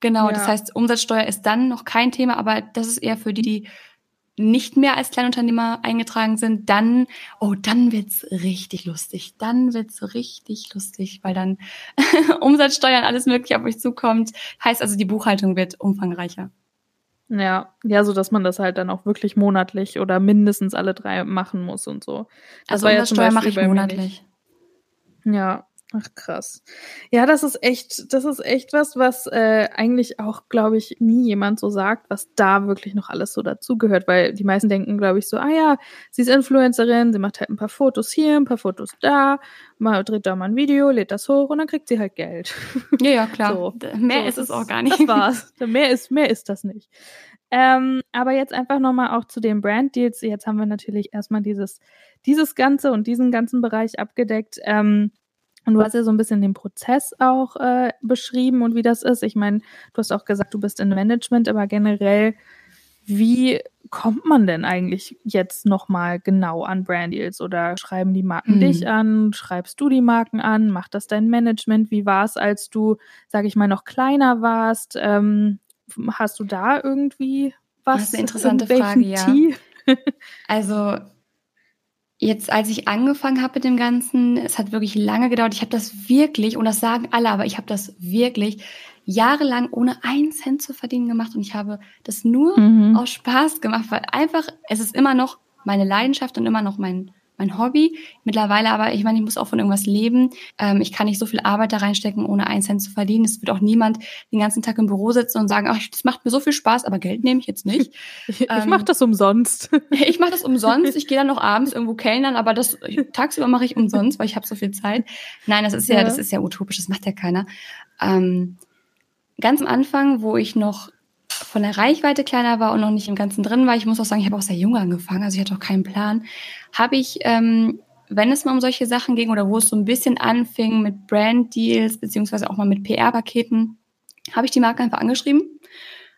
Genau, ja. das heißt, Umsatzsteuer ist dann noch kein Thema, aber das ist eher für die, die nicht mehr als Kleinunternehmer eingetragen sind, dann, oh, dann wird's richtig lustig. Dann wird's richtig lustig, weil dann Umsatzsteuern, alles mögliche auf euch zukommt. Heißt also, die Buchhaltung wird umfangreicher. Ja, ja, so dass man das halt dann auch wirklich monatlich oder mindestens alle drei machen muss und so. Das also Umsatzsteuer mache ich monatlich. Ja, Ach krass. Ja, das ist echt, das ist echt was, was äh, eigentlich auch, glaube ich, nie jemand so sagt, was da wirklich noch alles so dazugehört, weil die meisten denken, glaube ich, so, ah ja, sie ist Influencerin, sie macht halt ein paar Fotos hier, ein paar Fotos da, mal dreht da mal ein Video, lädt das hoch und dann kriegt sie halt Geld. Ja, ja, klar. So. Mehr so, ist es auch gar nicht. Das war's. Mehr ist, mehr ist das nicht. Ähm, aber jetzt einfach nochmal auch zu den Brand Deals. Jetzt haben wir natürlich erstmal dieses, dieses Ganze und diesen ganzen Bereich abgedeckt. Ähm, und du hast ja so ein bisschen den Prozess auch äh, beschrieben und wie das ist. Ich meine, du hast auch gesagt, du bist in Management, aber generell, wie kommt man denn eigentlich jetzt nochmal genau an Brand Deals? Oder schreiben die Marken mhm. dich an? Schreibst du die Marken an? Macht das dein Management? Wie war es, als du, sag ich mal, noch kleiner warst? Ähm, hast du da irgendwie was? Das ist eine interessante Frage, ja. also Jetzt, als ich angefangen habe mit dem Ganzen, es hat wirklich lange gedauert. Ich habe das wirklich, und das sagen alle, aber ich habe das wirklich jahrelang ohne einen Cent zu verdienen gemacht und ich habe das nur mhm. aus Spaß gemacht, weil einfach, es ist immer noch meine Leidenschaft und immer noch mein, mein Hobby. Mittlerweile aber, ich meine, ich muss auch von irgendwas leben. Ähm, ich kann nicht so viel Arbeit da reinstecken, ohne einen Cent zu verdienen. Es wird auch niemand den ganzen Tag im Büro sitzen und sagen, ach, das macht mir so viel Spaß, aber Geld nehme ich jetzt nicht. ich ähm, mache das umsonst. ich mache das umsonst. Ich gehe dann noch abends irgendwo kellnern, aber das tagsüber mache ich umsonst, weil ich habe so viel Zeit. Nein, das ist ja, ja, das ist ja utopisch, das macht ja keiner. Ähm, ganz am Anfang, wo ich noch von der Reichweite kleiner war und noch nicht im Ganzen drin war, ich muss auch sagen, ich habe auch sehr jung angefangen, also ich hatte auch keinen Plan, habe ich, ähm, wenn es mal um solche Sachen ging oder wo es so ein bisschen anfing mit Brand-Deals, beziehungsweise auch mal mit PR-Paketen, habe ich die Marke einfach angeschrieben.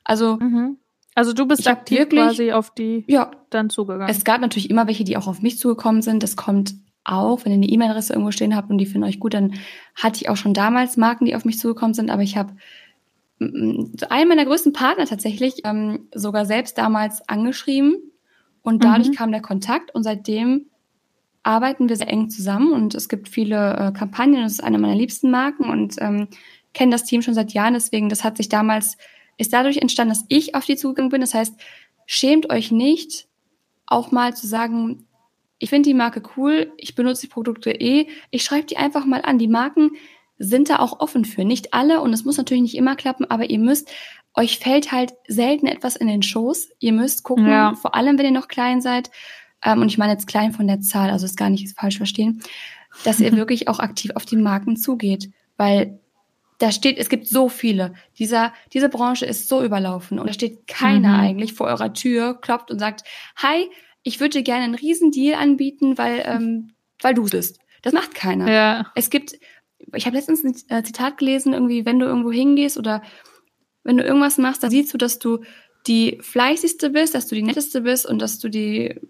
Also, mhm. also du bist aktiv wirklich, quasi auf die ja, dann zugegangen. Es gab natürlich immer welche, die auch auf mich zugekommen sind. Das kommt auch, wenn ihr eine E-Mail-Adresse irgendwo stehen habt und die finden euch gut, dann hatte ich auch schon damals Marken, die auf mich zugekommen sind, aber ich habe einen meiner größten Partner tatsächlich ähm, sogar selbst damals angeschrieben und dadurch mhm. kam der Kontakt und seitdem arbeiten wir sehr eng zusammen und es gibt viele äh, Kampagnen. Das ist eine meiner liebsten Marken und ähm, kenne das Team schon seit Jahren. Deswegen, das hat sich damals, ist dadurch entstanden, dass ich auf die zugegangen bin. Das heißt, schämt euch nicht, auch mal zu sagen, ich finde die Marke cool, ich benutze die Produkte eh, ich schreibe die einfach mal an. Die Marken sind da auch offen für. Nicht alle und es muss natürlich nicht immer klappen, aber ihr müsst, euch fällt halt selten etwas in den Schoß. Ihr müsst gucken, ja. vor allem wenn ihr noch klein seid, ähm, und ich meine jetzt klein von der Zahl, also ist gar nicht falsch verstehen, dass ihr wirklich auch aktiv auf die Marken zugeht, weil da steht, es gibt so viele. Dieser, diese Branche ist so überlaufen und da steht keiner mhm. eigentlich vor eurer Tür, klopft und sagt, hi, ich würde dir gerne einen riesen Deal anbieten, weil, ähm, weil du es bist. Das macht keiner. Ja. Es gibt, ich habe letztens ein äh, Zitat gelesen, irgendwie, wenn du irgendwo hingehst oder wenn du irgendwas machst, dann siehst du, dass du die fleißigste bist, dass du die netteste bist und dass du die,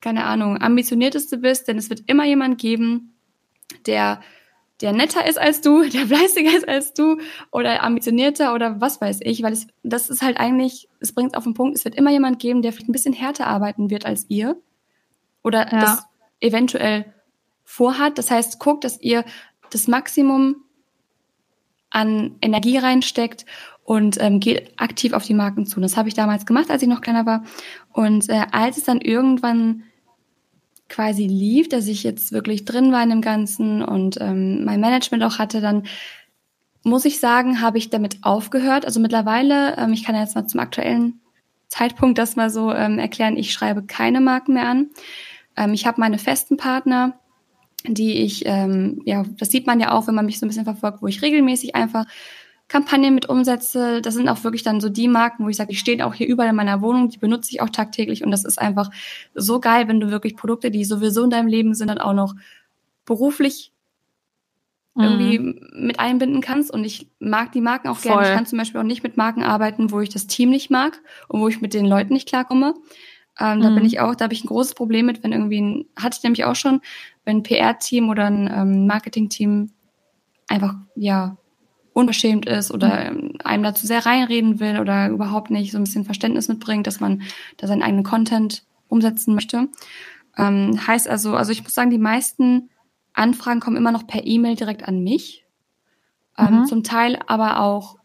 keine Ahnung, ambitionierteste bist, denn es wird immer jemand geben, der der netter ist als du, der fleißiger ist als du oder ambitionierter oder was weiß ich, weil es, das ist halt eigentlich, es bringt auf den Punkt, es wird immer jemand geben, der vielleicht ein bisschen härter arbeiten wird als ihr oder ja. das eventuell vorhat. Das heißt, guckt, dass ihr das Maximum an Energie reinsteckt und ähm, geht aktiv auf die Marken zu. Das habe ich damals gemacht, als ich noch kleiner war. Und äh, als es dann irgendwann quasi lief, dass ich jetzt wirklich drin war in dem Ganzen und ähm, mein Management auch hatte, dann muss ich sagen, habe ich damit aufgehört. Also mittlerweile, ähm, ich kann jetzt mal zum aktuellen Zeitpunkt das mal so ähm, erklären, ich schreibe keine Marken mehr an. Ähm, ich habe meine festen Partner, die ich, ähm, ja, das sieht man ja auch, wenn man mich so ein bisschen verfolgt, wo ich regelmäßig einfach Kampagnen mit umsetze. Das sind auch wirklich dann so die Marken, wo ich sage, die stehen auch hier überall in meiner Wohnung, die benutze ich auch tagtäglich und das ist einfach so geil, wenn du wirklich Produkte, die sowieso in deinem Leben sind, dann auch noch beruflich irgendwie mhm. mit einbinden kannst. Und ich mag die Marken auch gerne. Ich kann zum Beispiel auch nicht mit Marken arbeiten, wo ich das Team nicht mag und wo ich mit den Leuten nicht klarkomme. Ähm, mhm. Da bin mhm. ich auch, da habe ich ein großes Problem mit, wenn irgendwie ein, hatte ich nämlich auch schon, wenn ein PR-Team oder ein ähm, Marketing-Team einfach, ja, unverschämt ist oder mhm. einem dazu sehr reinreden will oder überhaupt nicht so ein bisschen Verständnis mitbringt, dass man da seinen eigenen Content umsetzen möchte. Ähm, heißt also, also ich muss sagen, die meisten Anfragen kommen immer noch per E-Mail direkt an mich. Ähm, mhm. Zum Teil aber auch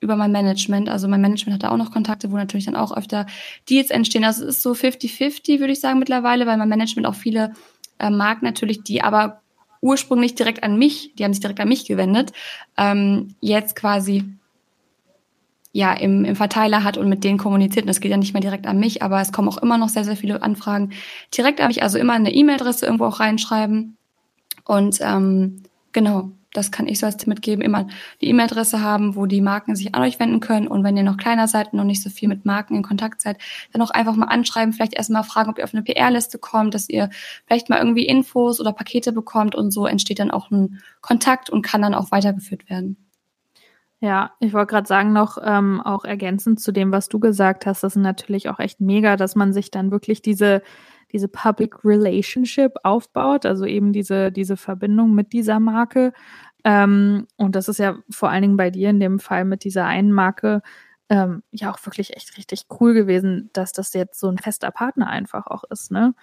über mein Management. Also mein Management hat da auch noch Kontakte, wo natürlich dann auch öfter Deals entstehen. Also es ist so 50-50, würde ich sagen, mittlerweile, weil mein Management auch viele äh, mag natürlich, die aber ursprünglich direkt an mich, die haben sich direkt an mich gewendet, ähm, jetzt quasi ja im, im Verteiler hat und mit denen kommuniziert. Und das geht ja nicht mehr direkt an mich, aber es kommen auch immer noch sehr, sehr viele Anfragen direkt an mich. Also immer eine E-Mail-Adresse irgendwo auch reinschreiben. Und ähm, genau, das kann ich so als Tipp mitgeben, immer die E-Mail-Adresse haben, wo die Marken sich an euch wenden können. Und wenn ihr noch kleiner seid und noch nicht so viel mit Marken in Kontakt seid, dann auch einfach mal anschreiben, vielleicht erstmal fragen, ob ihr auf eine PR-Liste kommt, dass ihr vielleicht mal irgendwie Infos oder Pakete bekommt und so entsteht dann auch ein Kontakt und kann dann auch weitergeführt werden. Ja, ich wollte gerade sagen, noch ähm, auch ergänzend zu dem, was du gesagt hast, das ist natürlich auch echt mega, dass man sich dann wirklich diese diese Public Relationship aufbaut, also eben diese, diese Verbindung mit dieser Marke ähm, und das ist ja vor allen Dingen bei dir in dem Fall mit dieser einen Marke ähm, ja auch wirklich echt richtig cool gewesen, dass das jetzt so ein fester Partner einfach auch ist, ne?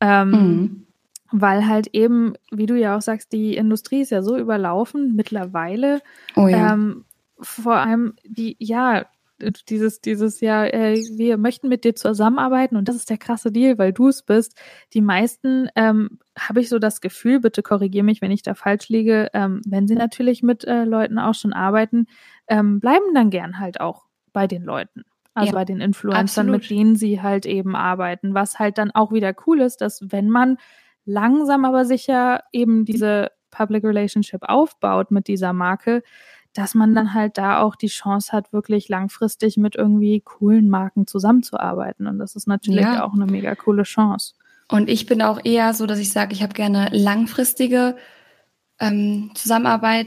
Ähm, mhm. Weil halt eben, wie du ja auch sagst, die Industrie ist ja so überlaufen mittlerweile. Oh ja. Ähm, vor allem, die, ja, dieses, dieses ja, äh, wir möchten mit dir zusammenarbeiten und das ist der krasse Deal, weil du es bist. Die meisten ähm, habe ich so das Gefühl, bitte korrigiere mich, wenn ich da falsch liege, ähm, wenn sie natürlich mit äh, Leuten auch schon arbeiten, ähm, bleiben dann gern halt auch bei den Leuten. Also ja, bei den Influencern, absolut. mit denen sie halt eben arbeiten. Was halt dann auch wieder cool ist, dass wenn man langsam aber sicher eben diese Public Relationship aufbaut mit dieser Marke, dass man dann halt da auch die Chance hat, wirklich langfristig mit irgendwie coolen Marken zusammenzuarbeiten. Und das ist natürlich ja. auch eine mega coole Chance. Und ich bin auch eher so, dass ich sage, ich habe gerne langfristige ähm, Zusammenarbeit,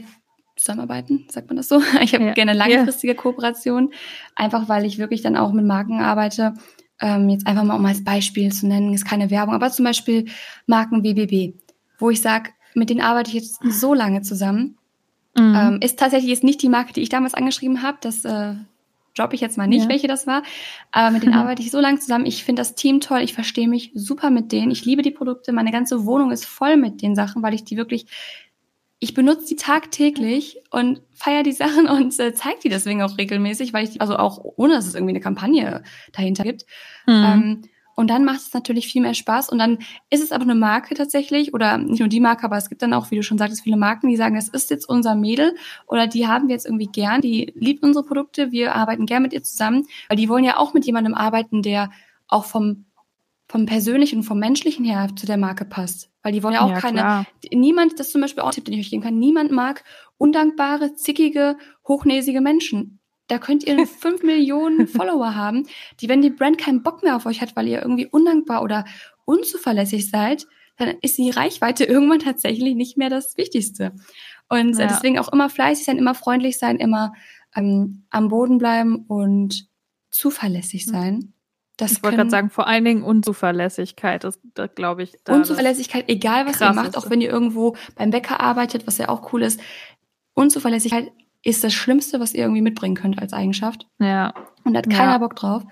Zusammenarbeiten, sagt man das so? Ich habe ja. gerne langfristige ja. Kooperation, einfach weil ich wirklich dann auch mit Marken arbeite. Ähm, jetzt einfach mal um als Beispiel zu nennen, ist keine Werbung, aber zum Beispiel Marken BBB, wo ich sage, mit denen arbeite ich jetzt so lange zusammen Mhm. Ähm, ist tatsächlich jetzt nicht die Marke, die ich damals angeschrieben habe. Das äh, droppe ich jetzt mal nicht, ja. welche das war. Aber mit denen arbeite ich so lange zusammen. Ich finde das Team toll. Ich verstehe mich super mit denen. Ich liebe die Produkte. Meine ganze Wohnung ist voll mit den Sachen, weil ich die wirklich, ich benutze die tagtäglich und feiere die Sachen und äh, zeige die deswegen auch regelmäßig, weil ich die, also auch ohne, dass es irgendwie eine Kampagne dahinter gibt. Mhm. Ähm, und dann macht es natürlich viel mehr Spaß. Und dann ist es aber eine Marke tatsächlich, oder nicht nur die Marke, aber es gibt dann auch, wie du schon sagtest, viele Marken, die sagen, das ist jetzt unser Mädel oder die haben wir jetzt irgendwie gern, die liebt unsere Produkte, wir arbeiten gern mit ihr zusammen, weil die wollen ja auch mit jemandem arbeiten, der auch vom vom persönlichen und vom menschlichen her zu der Marke passt. Weil die wollen ja auch ja, keine, klar. niemand, das zum Beispiel auch ein Tipp, den ich euch geben kann, niemand mag undankbare, zickige, hochnäsige Menschen. Da könnt ihr fünf Millionen Follower haben, die, wenn die Brand keinen Bock mehr auf euch hat, weil ihr irgendwie undankbar oder unzuverlässig seid, dann ist die Reichweite irgendwann tatsächlich nicht mehr das Wichtigste. Und äh, ja. deswegen auch immer fleißig sein, immer freundlich sein, immer ähm, am Boden bleiben und zuverlässig hm. sein. Das ich wollte gerade sagen, vor allen Dingen Unzuverlässigkeit, das, das glaube ich. Da Unzuverlässigkeit, egal was ihr macht, auch wenn ihr irgendwo beim Bäcker arbeitet, was ja auch cool ist. Unzuverlässigkeit ist das Schlimmste, was ihr irgendwie mitbringen könnt als Eigenschaft. Ja. Und da hat keiner ja. Bock drauf.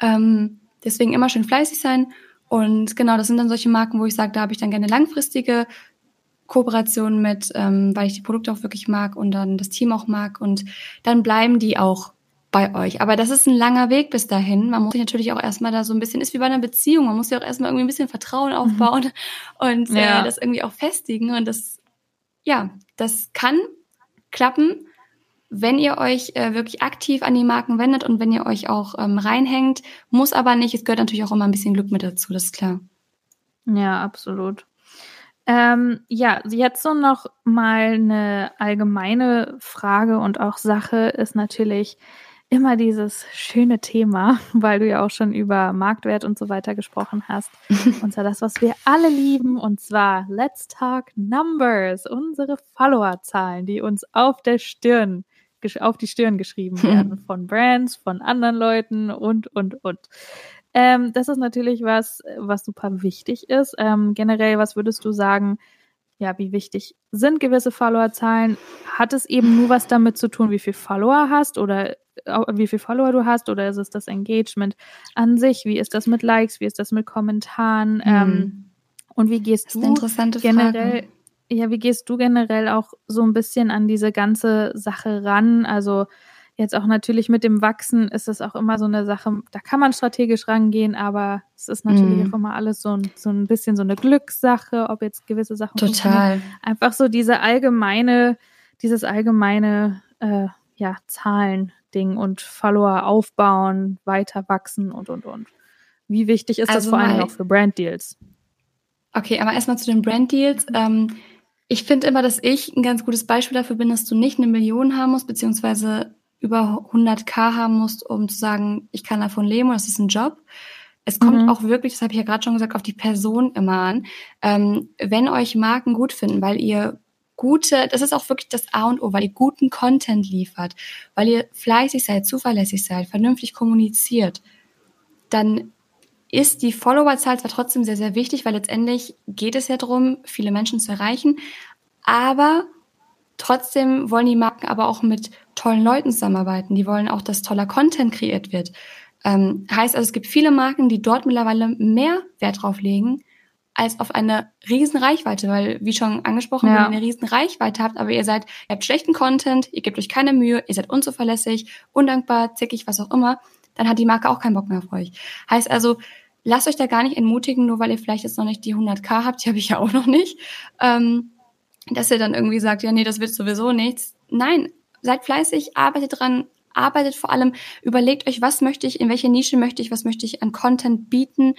Ähm, deswegen immer schön fleißig sein. Und genau, das sind dann solche Marken, wo ich sage, da habe ich dann gerne langfristige Kooperationen mit, ähm, weil ich die Produkte auch wirklich mag und dann das Team auch mag. Und dann bleiben die auch bei euch. Aber das ist ein langer Weg bis dahin. Man muss sich natürlich auch erstmal da so ein bisschen, ist wie bei einer Beziehung, man muss ja auch erstmal irgendwie ein bisschen Vertrauen mhm. aufbauen mhm. und äh, ja. das irgendwie auch festigen. Und das, ja, das kann klappen, wenn ihr euch äh, wirklich aktiv an die Marken wendet und wenn ihr euch auch ähm, reinhängt. Muss aber nicht. Es gehört natürlich auch immer ein bisschen Glück mit dazu, das ist klar. Ja, absolut. Ähm, ja, jetzt so noch mal eine allgemeine Frage und auch Sache ist natürlich, immer dieses schöne Thema, weil du ja auch schon über Marktwert und so weiter gesprochen hast. und zwar das, was wir alle lieben, und zwar Let's Talk Numbers, unsere Followerzahlen, die uns auf der Stirn, auf die Stirn geschrieben werden von Brands, von anderen Leuten und, und, und. Ähm, das ist natürlich was, was super wichtig ist. Ähm, generell, was würdest du sagen, ja, wie wichtig sind gewisse Followerzahlen? Hat es eben nur was damit zu tun, wie viel Follower hast oder wie viel Follower du hast oder ist es das Engagement an sich? Wie ist das mit Likes? Wie ist das mit Kommentaren? Mhm. Ähm, und wie gehst du generell? Frage. Ja, wie gehst du generell auch so ein bisschen an diese ganze Sache ran? Also jetzt auch natürlich mit dem Wachsen ist es auch immer so eine Sache, da kann man strategisch rangehen, aber es ist natürlich mm. auch immer alles so ein, so ein bisschen so eine Glückssache, ob jetzt gewisse Sachen. Total. Einfach so diese allgemeine, dieses allgemeine, äh, ja, Zahlen Ding und Follower aufbauen, weiter wachsen und, und, und. Wie wichtig ist also das vor allem auch für Brand-Deals? Okay, aber erstmal zu den Brand-Deals. Ähm, ich finde immer, dass ich ein ganz gutes Beispiel dafür bin, dass du nicht eine Million haben musst, beziehungsweise über 100k haben musst, um zu sagen, ich kann davon leben und das ist ein Job. Es kommt mhm. auch wirklich, das habe ich ja gerade schon gesagt, auf die Person immer an. Ähm, wenn euch Marken gut finden, weil ihr gute, das ist auch wirklich das A und O, weil ihr guten Content liefert, weil ihr fleißig seid, zuverlässig seid, vernünftig kommuniziert, dann ist die Followerzahl zwar trotzdem sehr, sehr wichtig, weil letztendlich geht es ja darum, viele Menschen zu erreichen, aber trotzdem wollen die Marken aber auch mit tollen Leuten zusammenarbeiten. Die wollen auch, dass toller Content kreiert wird. Ähm, heißt also, es gibt viele Marken, die dort mittlerweile mehr Wert drauf legen, als auf eine riesen Reichweite, weil, wie schon angesprochen, ja. wenn ihr eine riesen Reichweite habt, aber ihr seid, ihr habt schlechten Content, ihr gebt euch keine Mühe, ihr seid unzuverlässig, undankbar, zickig, was auch immer, dann hat die Marke auch keinen Bock mehr auf euch. Heißt also, lasst euch da gar nicht entmutigen, nur weil ihr vielleicht jetzt noch nicht die 100k habt, die habe ich ja auch noch nicht, ähm, dass ihr dann irgendwie sagt, ja, nee, das wird sowieso nichts. Nein, seid fleißig, arbeitet dran, arbeitet vor allem, überlegt euch, was möchte ich, in welche Nische möchte ich, was möchte ich an Content bieten,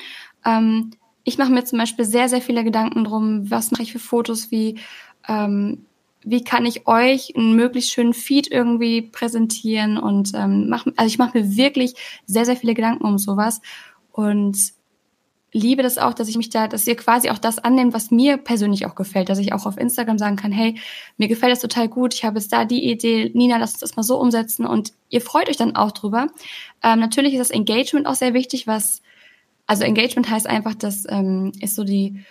ähm, ich mache mir zum Beispiel sehr, sehr viele Gedanken drum, was mache ich für Fotos, wie, ähm, wie kann ich euch einen möglichst schönen Feed irgendwie präsentieren und ähm, mach, also ich mache mir wirklich sehr, sehr viele Gedanken um sowas und liebe das auch, dass ich mich da, dass ihr quasi auch das annehmt, was mir persönlich auch gefällt, dass ich auch auf Instagram sagen kann, hey, mir gefällt das total gut, ich habe jetzt da die Idee, Nina, lass uns das mal so umsetzen und ihr freut euch dann auch drüber. Ähm, natürlich ist das Engagement auch sehr wichtig, was also Engagement heißt einfach, das ähm, ist so die,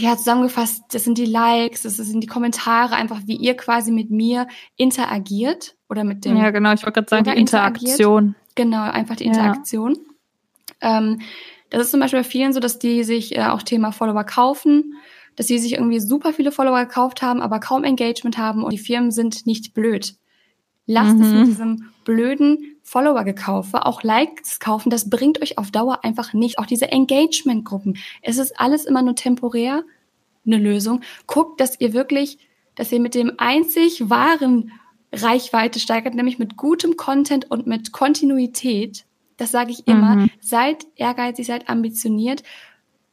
ja, zusammengefasst, das sind die Likes, das sind die Kommentare, einfach wie ihr quasi mit mir interagiert oder mit dem. Ja, genau, ich wollte gerade sagen, die Interaktion. Genau, einfach die Interaktion. Ja. Ähm, das ist zum Beispiel bei vielen so, dass die sich äh, auch Thema Follower kaufen, dass sie sich irgendwie super viele Follower gekauft haben, aber kaum Engagement haben und die Firmen sind nicht blöd. Lasst mhm. es mit diesem blöden Follower gekaufe, auch Likes kaufen, das bringt euch auf Dauer einfach nicht. Auch diese Engagement-Gruppen. Es ist alles immer nur temporär eine Lösung. Guckt, dass ihr wirklich, dass ihr mit dem einzig wahren Reichweite steigert, nämlich mit gutem Content und mit Kontinuität. Das sage ich immer. Mhm. Seid ehrgeizig, seid ambitioniert.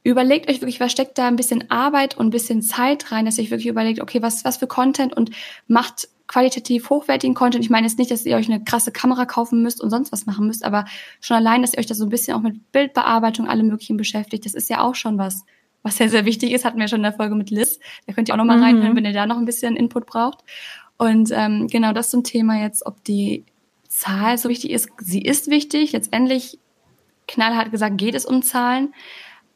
Überlegt euch wirklich, was steckt da ein bisschen Arbeit und ein bisschen Zeit rein, dass ihr euch wirklich überlegt, okay, was, was für Content und macht qualitativ hochwertigen Content. Ich meine jetzt nicht, dass ihr euch eine krasse Kamera kaufen müsst und sonst was machen müsst, aber schon allein, dass ihr euch da so ein bisschen auch mit Bildbearbeitung, alle möglichen beschäftigt, das ist ja auch schon was, was sehr, sehr wichtig ist, hatten wir schon in der Folge mit Liz. Da könnt ihr auch nochmal mhm. reinhören, wenn ihr da noch ein bisschen Input braucht. Und ähm, genau das zum Thema jetzt, ob die Zahl so wichtig ist. Sie ist wichtig. Letztendlich, knallhart gesagt, geht es um Zahlen.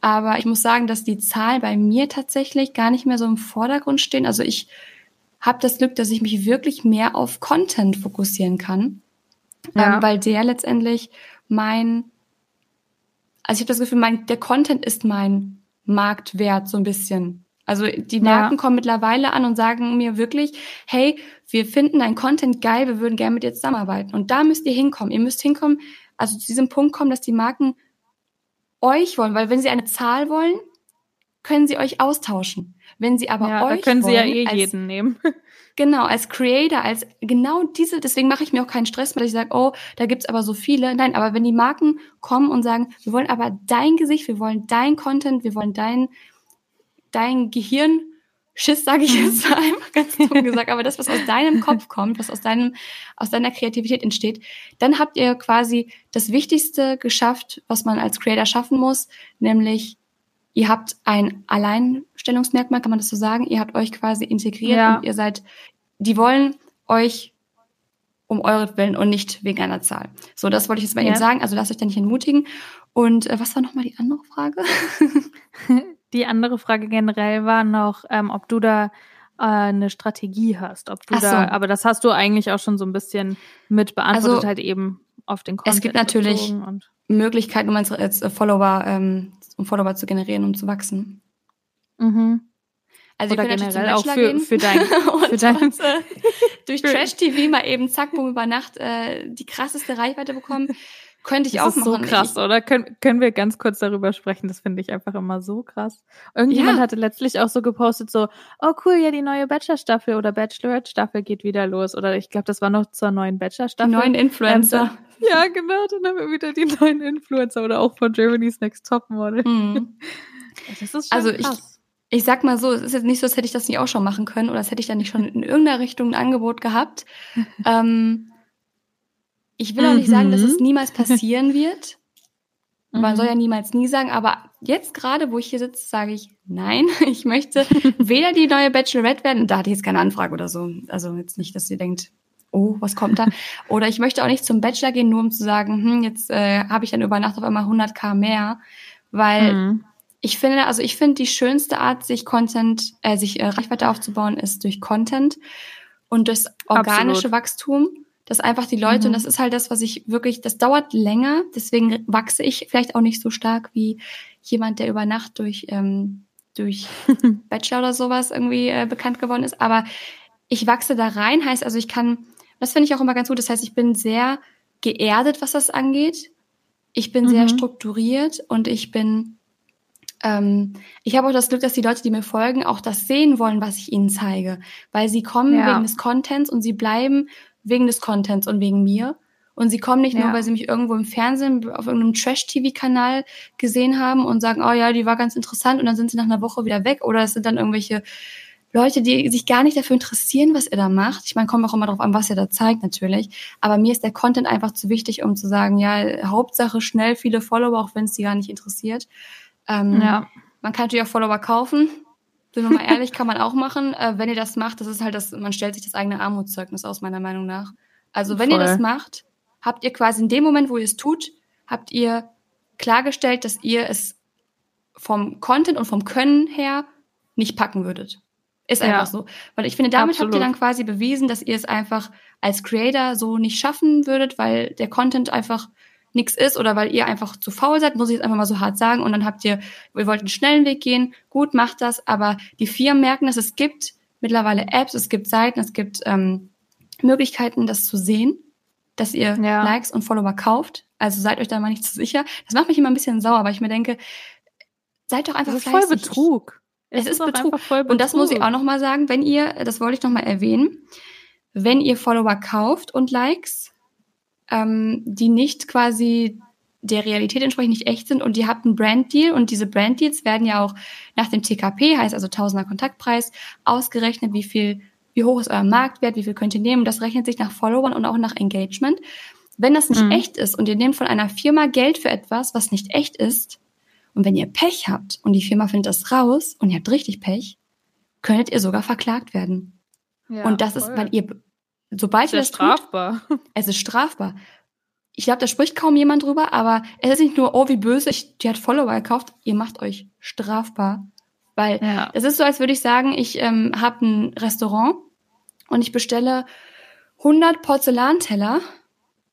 Aber ich muss sagen, dass die Zahlen bei mir tatsächlich gar nicht mehr so im Vordergrund stehen. Also ich habe das Glück, dass ich mich wirklich mehr auf Content fokussieren kann, ja. ähm, weil der letztendlich mein, also ich habe das Gefühl, mein, der Content ist mein Marktwert so ein bisschen. Also die Marken ja. kommen mittlerweile an und sagen mir wirklich, hey, wir finden dein Content geil, wir würden gerne mit dir zusammenarbeiten. Und da müsst ihr hinkommen. Ihr müsst hinkommen, also zu diesem Punkt kommen, dass die Marken euch wollen, weil wenn sie eine Zahl wollen, können sie euch austauschen. Wenn sie aber ja, euch da können wollen, sie ja eh als, jeden nehmen. Genau, als Creator, als genau diese, deswegen mache ich mir auch keinen Stress, weil ich sage, oh, da gibt's aber so viele. Nein, aber wenn die Marken kommen und sagen, wir wollen aber dein Gesicht, wir wollen dein Content, wir wollen dein, dein Gehirn, Schiss, sage ich jetzt mhm. einfach ganz dumm gesagt, aber das, was aus deinem Kopf kommt, was aus deinem, aus deiner Kreativität entsteht, dann habt ihr quasi das Wichtigste geschafft, was man als Creator schaffen muss, nämlich ihr habt ein Alleinstellungsmerkmal, kann man das so sagen? Ihr habt euch quasi integriert ja. und ihr seid, die wollen euch um eure Willen und nicht wegen einer Zahl. So, das wollte ich jetzt mal ja. eben sagen. Also lasst euch da nicht entmutigen. Und äh, was war nochmal die andere Frage? die andere Frage generell war noch, ähm, ob du da äh, eine Strategie hast, ob du so. da, aber das hast du eigentlich auch schon so ein bisschen mit beantwortet, also, halt eben auf den Content. Es gibt natürlich Möglichkeiten, um als Follower ähm, um Follower zu generieren, um zu wachsen. Mhm. Also Oder generell auch für, für dein, für dein und, äh, durch Trash-TV mal eben zack, boom, über Nacht äh, die krasseste Reichweite bekommen. Könnte ich das auch ist machen. so krass, ich, oder? Können, können wir ganz kurz darüber sprechen? Das finde ich einfach immer so krass. Irgendjemand ja. hatte letztlich auch so gepostet, so, oh cool, ja, die neue Bachelor-Staffel oder Bachelorette-Staffel geht wieder los. Oder ich glaube, das war noch zur neuen Bachelor-Staffel. Die neuen Influencer. Ähm, ja, genau, dann haben wir wieder die neuen Influencer oder auch von Germany's Next Topmodel. Mhm. Das ist schon also krass. Ich, ich sag mal so, es ist jetzt nicht so, als hätte ich das nicht auch schon machen können oder als hätte ich da nicht schon in irgendeiner Richtung ein Angebot gehabt. ähm, ich will auch nicht sagen, dass es mhm. niemals passieren wird. Man mhm. soll ja niemals nie sagen, aber jetzt gerade, wo ich hier sitze, sage ich nein. Ich möchte weder die neue Bachelorette werden, da hatte ich jetzt keine Anfrage oder so. Also jetzt nicht, dass ihr denkt, oh, was kommt da? Oder ich möchte auch nicht zum Bachelor gehen, nur um zu sagen, hm, jetzt äh, habe ich dann über Nacht auf einmal 100k mehr, weil mhm. ich finde, also ich finde die schönste Art, sich Content, äh, sich äh, Reichweite aufzubauen, ist durch Content und das organische Absolut. Wachstum, dass einfach die Leute, mhm. und das ist halt das, was ich wirklich, das dauert länger, deswegen wachse ich vielleicht auch nicht so stark wie jemand, der über Nacht durch, ähm, durch Bachelor oder sowas irgendwie äh, bekannt geworden ist, aber ich wachse da rein, heißt also, ich kann das finde ich auch immer ganz gut. Das heißt, ich bin sehr geerdet, was das angeht. Ich bin mhm. sehr strukturiert und ich bin, ähm, ich habe auch das Glück, dass die Leute, die mir folgen, auch das sehen wollen, was ich ihnen zeige. Weil sie kommen ja. wegen des Contents und sie bleiben wegen des Contents und wegen mir. Und sie kommen nicht ja. nur, weil sie mich irgendwo im Fernsehen auf irgendeinem Trash-TV-Kanal gesehen haben und sagen, oh ja, die war ganz interessant und dann sind sie nach einer Woche wieder weg. Oder es sind dann irgendwelche Leute, die sich gar nicht dafür interessieren, was ihr da macht. Ich meine, kommt auch immer darauf an, was ihr da zeigt, natürlich. Aber mir ist der Content einfach zu wichtig, um zu sagen, ja, Hauptsache schnell viele Follower, auch wenn es die gar nicht interessiert. Ähm, ja. Man kann natürlich auch Follower kaufen. Sind wir mal ehrlich, kann man auch machen. Äh, wenn ihr das macht, das ist halt das, man stellt sich das eigene Armutszeugnis aus, meiner Meinung nach. Also wenn Voll. ihr das macht, habt ihr quasi in dem Moment, wo ihr es tut, habt ihr klargestellt, dass ihr es vom Content und vom Können her nicht packen würdet. Ist einfach ja. so. Weil ich finde, damit Absolut. habt ihr dann quasi bewiesen, dass ihr es einfach als Creator so nicht schaffen würdet, weil der Content einfach nichts ist oder weil ihr einfach zu faul seid, muss ich jetzt einfach mal so hart sagen. Und dann habt ihr, ihr wollt einen schnellen Weg gehen, gut, macht das, aber die Firmen merken, dass es gibt mittlerweile Apps, es gibt Seiten, es gibt ähm, Möglichkeiten, das zu sehen, dass ihr ja. Likes und Follower kauft. Also seid euch da mal nicht zu sicher. Das macht mich immer ein bisschen sauer, weil ich mir denke, seid doch einfach das ist voll Betrug. Es, ist, ist Betrug. Betrug. Und das muss ich auch nochmal sagen, wenn ihr, das wollte ich nochmal erwähnen, wenn ihr Follower kauft und Likes, ähm, die nicht quasi der Realität entsprechend nicht echt sind und ihr habt einen Brand-Deal und diese Brand-Deals werden ja auch nach dem TKP, heißt also Tausender Kontaktpreis, ausgerechnet, wie viel wie hoch ist euer Marktwert, wie viel könnt ihr nehmen. Das rechnet sich nach Followern und auch nach Engagement. Wenn das nicht mhm. echt ist und ihr nehmt von einer Firma Geld für etwas, was nicht echt ist, und wenn ihr Pech habt und die Firma findet das raus und ihr habt richtig Pech, könntet ihr sogar verklagt werden. Ja, und das voll. ist, weil ihr, sobald ihr das strafbar. Tut, es ist strafbar. Ich glaube, da spricht kaum jemand drüber, aber es ist nicht nur, oh, wie böse, ich, die hat Follower gekauft, ihr macht euch strafbar. Weil ja. es ist so, als würde ich sagen, ich ähm, habe ein Restaurant und ich bestelle 100 Porzellanteller,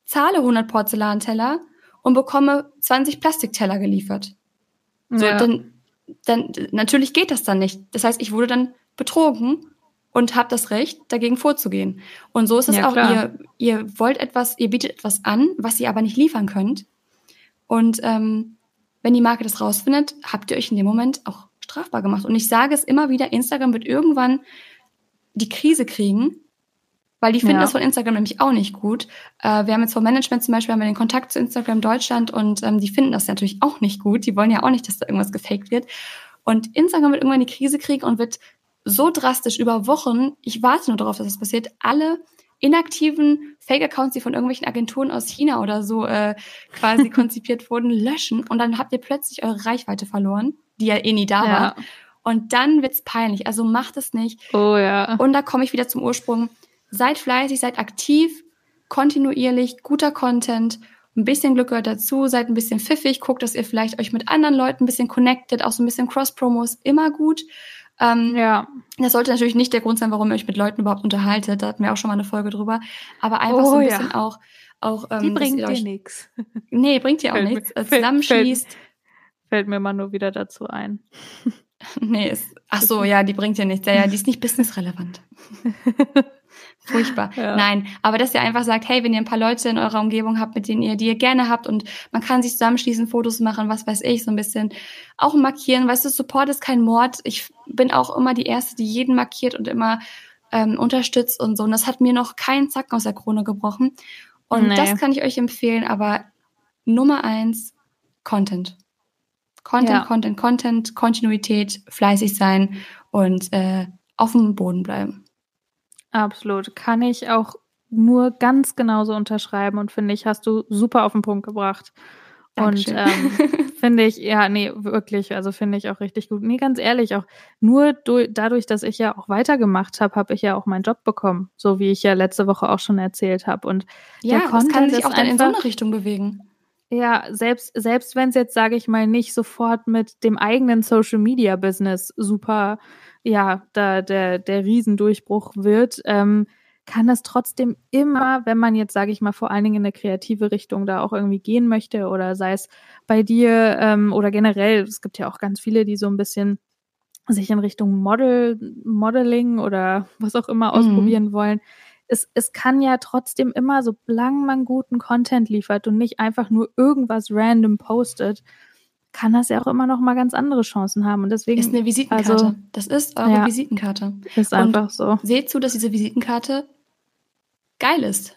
zahle 100 Porzellanteller und bekomme 20 Plastikteller geliefert. So, ja. dann, dann, natürlich geht das dann nicht. Das heißt, ich wurde dann betrogen und habe das Recht, dagegen vorzugehen. Und so ist es ja, auch. Ihr, ihr wollt etwas, ihr bietet etwas an, was ihr aber nicht liefern könnt. Und ähm, wenn die Marke das rausfindet, habt ihr euch in dem Moment auch strafbar gemacht. Und ich sage es immer wieder, Instagram wird irgendwann die Krise kriegen, weil die finden ja. das von Instagram nämlich auch nicht gut. Äh, wir haben jetzt vom Management zum Beispiel haben wir den Kontakt zu Instagram Deutschland und ähm, die finden das natürlich auch nicht gut. Die wollen ja auch nicht, dass da irgendwas gefaked wird. Und Instagram wird irgendwann die Krise kriegen und wird so drastisch über Wochen, ich warte nur darauf, dass das passiert, alle inaktiven Fake-Accounts, die von irgendwelchen Agenturen aus China oder so äh, quasi konzipiert wurden, löschen und dann habt ihr plötzlich eure Reichweite verloren, die ja eh nie da ja. war. Und dann wird's peinlich. Also macht es nicht. Oh ja. Und da komme ich wieder zum Ursprung. Seid fleißig, seid aktiv, kontinuierlich, guter Content. Ein bisschen Glück gehört dazu, seid ein bisschen pfiffig, guckt, dass ihr vielleicht euch mit anderen Leuten ein bisschen connected, auch so ein bisschen Cross-Promos, immer gut. Ähm, ja. Das sollte natürlich nicht der Grund sein, warum ihr euch mit Leuten überhaupt unterhaltet. Da hatten wir auch schon mal eine Folge drüber. Aber einfach oh, so ein bisschen ja. auch, auch. Ähm, Die bringt dir nichts. Nee, bringt dir auch nichts. Zusammenschließt. Fällt, fällt mir mal nur wieder dazu ein. nee, ist, ach so, ja, die bringt dir nichts. Ja, ja, die ist nicht businessrelevant. Furchtbar. Ja. Nein, aber dass ihr einfach sagt, hey, wenn ihr ein paar Leute in eurer Umgebung habt, mit denen ihr, die ihr gerne habt und man kann sich zusammenschließen, Fotos machen, was weiß ich, so ein bisschen auch markieren. Weißt du, Support ist kein Mord. Ich bin auch immer die Erste, die jeden markiert und immer ähm, unterstützt und so. Und das hat mir noch keinen Zacken aus der Krone gebrochen. Und nee. das kann ich euch empfehlen, aber Nummer eins, Content. Content, ja. Content, Content, Kontinuität, fleißig sein und äh, auf dem Boden bleiben. Absolut. Kann ich auch nur ganz genauso unterschreiben und finde ich, hast du super auf den Punkt gebracht. Dankeschön. Und ähm, finde ich, ja, nee, wirklich, also finde ich auch richtig gut. Nee, ganz ehrlich, auch nur dadurch, dass ich ja auch weitergemacht habe, habe ich ja auch meinen Job bekommen, so wie ich ja letzte Woche auch schon erzählt habe. Und ja, der Content kann sich auch dann in so eine Richtung bewegen. Ja, selbst, selbst wenn es jetzt, sage ich mal, nicht sofort mit dem eigenen Social Media Business super ja, da der, der Riesendurchbruch wird, ähm, kann das trotzdem immer, wenn man jetzt, sage ich mal, vor allen Dingen in eine kreative Richtung da auch irgendwie gehen möchte oder sei es bei dir ähm, oder generell, es gibt ja auch ganz viele, die so ein bisschen sich in Richtung Model, Modeling oder was auch immer mhm. ausprobieren wollen. Es, es kann ja trotzdem immer, solange man guten Content liefert und nicht einfach nur irgendwas random postet, kann das ja auch immer noch mal ganz andere Chancen haben. Und deswegen ist eine Visitenkarte. Also, das ist eure ja, Visitenkarte. Ist einfach so. Seht zu, dass diese Visitenkarte geil ist.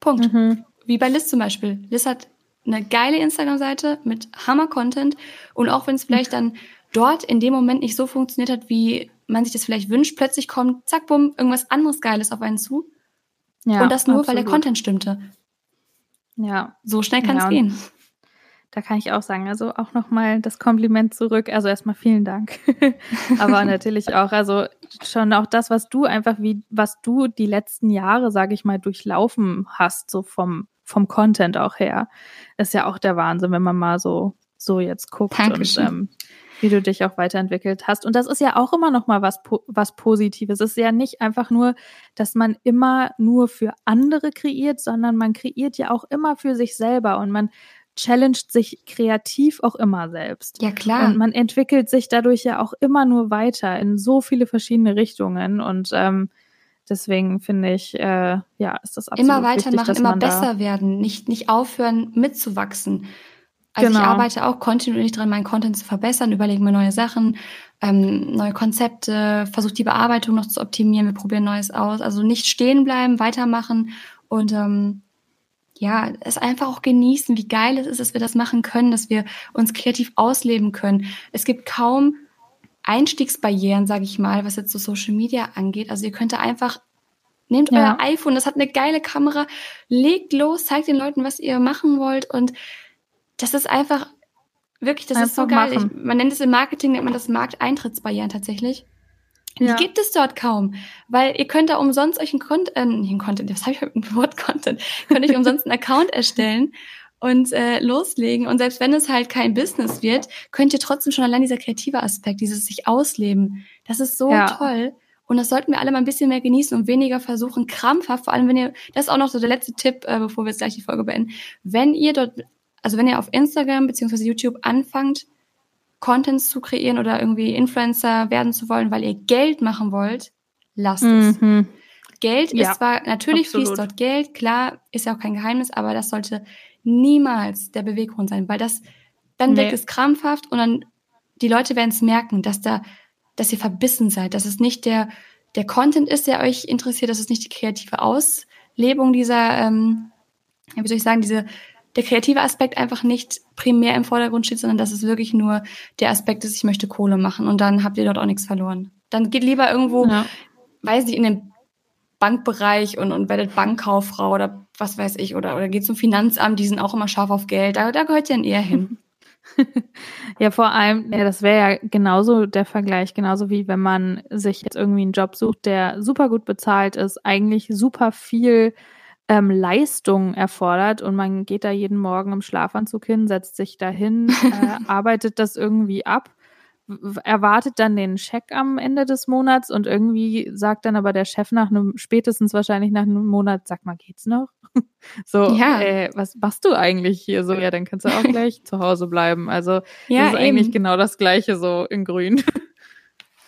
Punkt. Mhm. Wie bei Liz zum Beispiel. Liz hat eine geile Instagram-Seite mit Hammer-Content. Und auch wenn es vielleicht dann dort in dem Moment nicht so funktioniert hat, wie man sich das vielleicht wünscht, plötzlich kommt, zack, bumm, irgendwas anderes Geiles auf einen zu. Ja, und das nur, absolut. weil der Content stimmte. Ja. So schnell kann es ja, gehen da kann ich auch sagen, also auch nochmal das Kompliment zurück. Also erstmal vielen Dank. Aber natürlich auch, also schon auch das, was du einfach wie, was du die letzten Jahre, sage ich mal, durchlaufen hast, so vom, vom Content auch her, ist ja auch der Wahnsinn, wenn man mal so, so jetzt guckt Dankeschön. und ähm, wie du dich auch weiterentwickelt hast. Und das ist ja auch immer noch mal was, was Positives. Es ist ja nicht einfach nur, dass man immer nur für andere kreiert, sondern man kreiert ja auch immer für sich selber und man challenged sich kreativ auch immer selbst. Ja, klar. Und man entwickelt sich dadurch ja auch immer nur weiter in so viele verschiedene Richtungen. Und ähm, deswegen finde ich, äh, ja, ist das absolut Immer weitermachen, wichtig, immer besser werden, nicht, nicht aufhören mitzuwachsen. Also genau. ich arbeite auch kontinuierlich dran, meinen Content zu verbessern, überlege mir neue Sachen, ähm, neue Konzepte, versuche die Bearbeitung noch zu optimieren, wir probieren Neues aus. Also nicht stehen bleiben, weitermachen und ähm, ja, es einfach auch genießen, wie geil es ist, dass wir das machen können, dass wir uns kreativ ausleben können. Es gibt kaum Einstiegsbarrieren, sage ich mal, was jetzt so Social Media angeht. Also ihr könnt einfach Nehmt ja. euer iPhone, das hat eine geile Kamera, legt los, zeigt den Leuten, was ihr machen wollt und das ist einfach wirklich, das einfach ist so geil. Ich, man nennt es im Marketing, nennt man das Markteintrittsbarrieren tatsächlich. Ja. Die gibt es dort kaum, weil ihr könnt da umsonst euch einen Content, äh, einen Content, was habe ich mit dem Wort Content, könnt euch umsonst einen Account erstellen und äh, loslegen. Und selbst wenn es halt kein Business wird, könnt ihr trotzdem schon allein dieser kreative Aspekt, dieses sich ausleben, das ist so ja. toll. Und das sollten wir alle mal ein bisschen mehr genießen und weniger versuchen, krampfhaft, vor allem wenn ihr, das ist auch noch so der letzte Tipp, äh, bevor wir jetzt gleich die Folge beenden, wenn ihr dort, also wenn ihr auf Instagram beziehungsweise YouTube anfangt, Contents zu kreieren oder irgendwie Influencer werden zu wollen, weil ihr Geld machen wollt, lasst es. Mhm. Geld ja, ist zwar, natürlich absolut. fließt dort Geld, klar, ist ja auch kein Geheimnis, aber das sollte niemals der Beweggrund sein, weil das, dann nee. wirkt es krampfhaft und dann, die Leute werden es merken, dass da, dass ihr verbissen seid, dass es nicht der, der Content ist, der euch interessiert, dass es nicht die kreative Auslebung dieser, ähm, wie soll ich sagen, diese der kreative Aspekt einfach nicht primär im Vordergrund steht, sondern dass es wirklich nur der Aspekt ist, ich möchte Kohle machen und dann habt ihr dort auch nichts verloren. Dann geht lieber irgendwo, ja. weiß nicht, in den Bankbereich und, und werdet Bankkauffrau oder was weiß ich, oder, oder geht zum Finanzamt, die sind auch immer scharf auf Geld, da, da gehört ihr dann eher hin. ja, vor allem, ja, das wäre ja genauso der Vergleich, genauso wie wenn man sich jetzt irgendwie einen Job sucht, der super gut bezahlt ist, eigentlich super viel ähm, Leistung erfordert und man geht da jeden Morgen im Schlafanzug hin, setzt sich dahin, äh, arbeitet das irgendwie ab, erwartet dann den Scheck am Ende des Monats und irgendwie sagt dann aber der Chef nach einem, spätestens wahrscheinlich nach einem Monat, sag mal, geht's noch? so, ja. äh, was machst du eigentlich hier? So, ja, dann kannst du auch gleich zu Hause bleiben. Also, ja, das ist eben. eigentlich genau das Gleiche so in grün.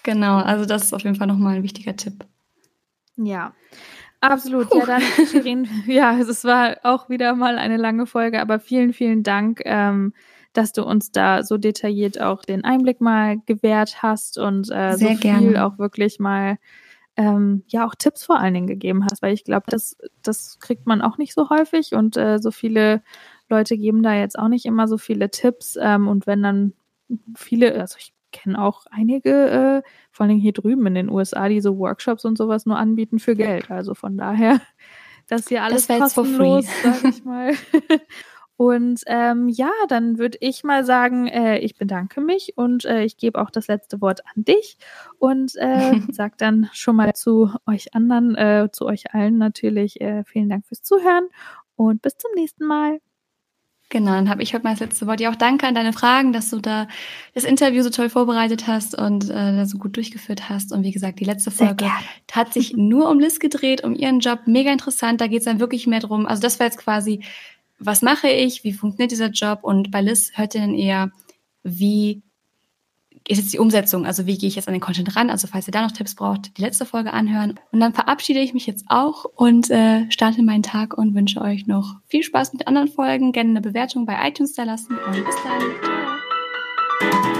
Genau, also das ist auf jeden Fall nochmal ein wichtiger Tipp. Ja. Absolut, Puh. ja dann, Shirin, ja, es war auch wieder mal eine lange Folge, aber vielen, vielen Dank, ähm, dass du uns da so detailliert auch den Einblick mal gewährt hast und äh, so viel gerne. auch wirklich mal ähm, ja auch Tipps vor allen Dingen gegeben hast, weil ich glaube, das, das kriegt man auch nicht so häufig und äh, so viele Leute geben da jetzt auch nicht immer so viele Tipps ähm, und wenn dann viele, also ich kenne auch einige, äh, vor allem hier drüben in den USA, die so Workshops und sowas nur anbieten für Geld. Also von daher, das hier alles das kostenlos, sag ich mal. Und ähm, ja, dann würde ich mal sagen, äh, ich bedanke mich und äh, ich gebe auch das letzte Wort an dich und äh, sag dann schon mal zu euch anderen, äh, zu euch allen natürlich äh, vielen Dank fürs Zuhören und bis zum nächsten Mal. Genau, dann habe ich heute mal das letzte Wort. Ja, auch danke an deine Fragen, dass du da das Interview so toll vorbereitet hast und äh, so gut durchgeführt hast. Und wie gesagt, die letzte Folge hat sich nur um Liz gedreht, um ihren Job. Mega interessant. Da geht es dann wirklich mehr drum. Also das war jetzt quasi, was mache ich, wie funktioniert dieser Job? Und bei Liz hört ihr dann eher, wie ist jetzt die Umsetzung, also wie gehe ich jetzt an den Content ran? Also falls ihr da noch Tipps braucht, die letzte Folge anhören. Und dann verabschiede ich mich jetzt auch und äh, starte meinen Tag und wünsche euch noch viel Spaß mit anderen Folgen. Gerne eine Bewertung bei iTunes da lassen und bis dann.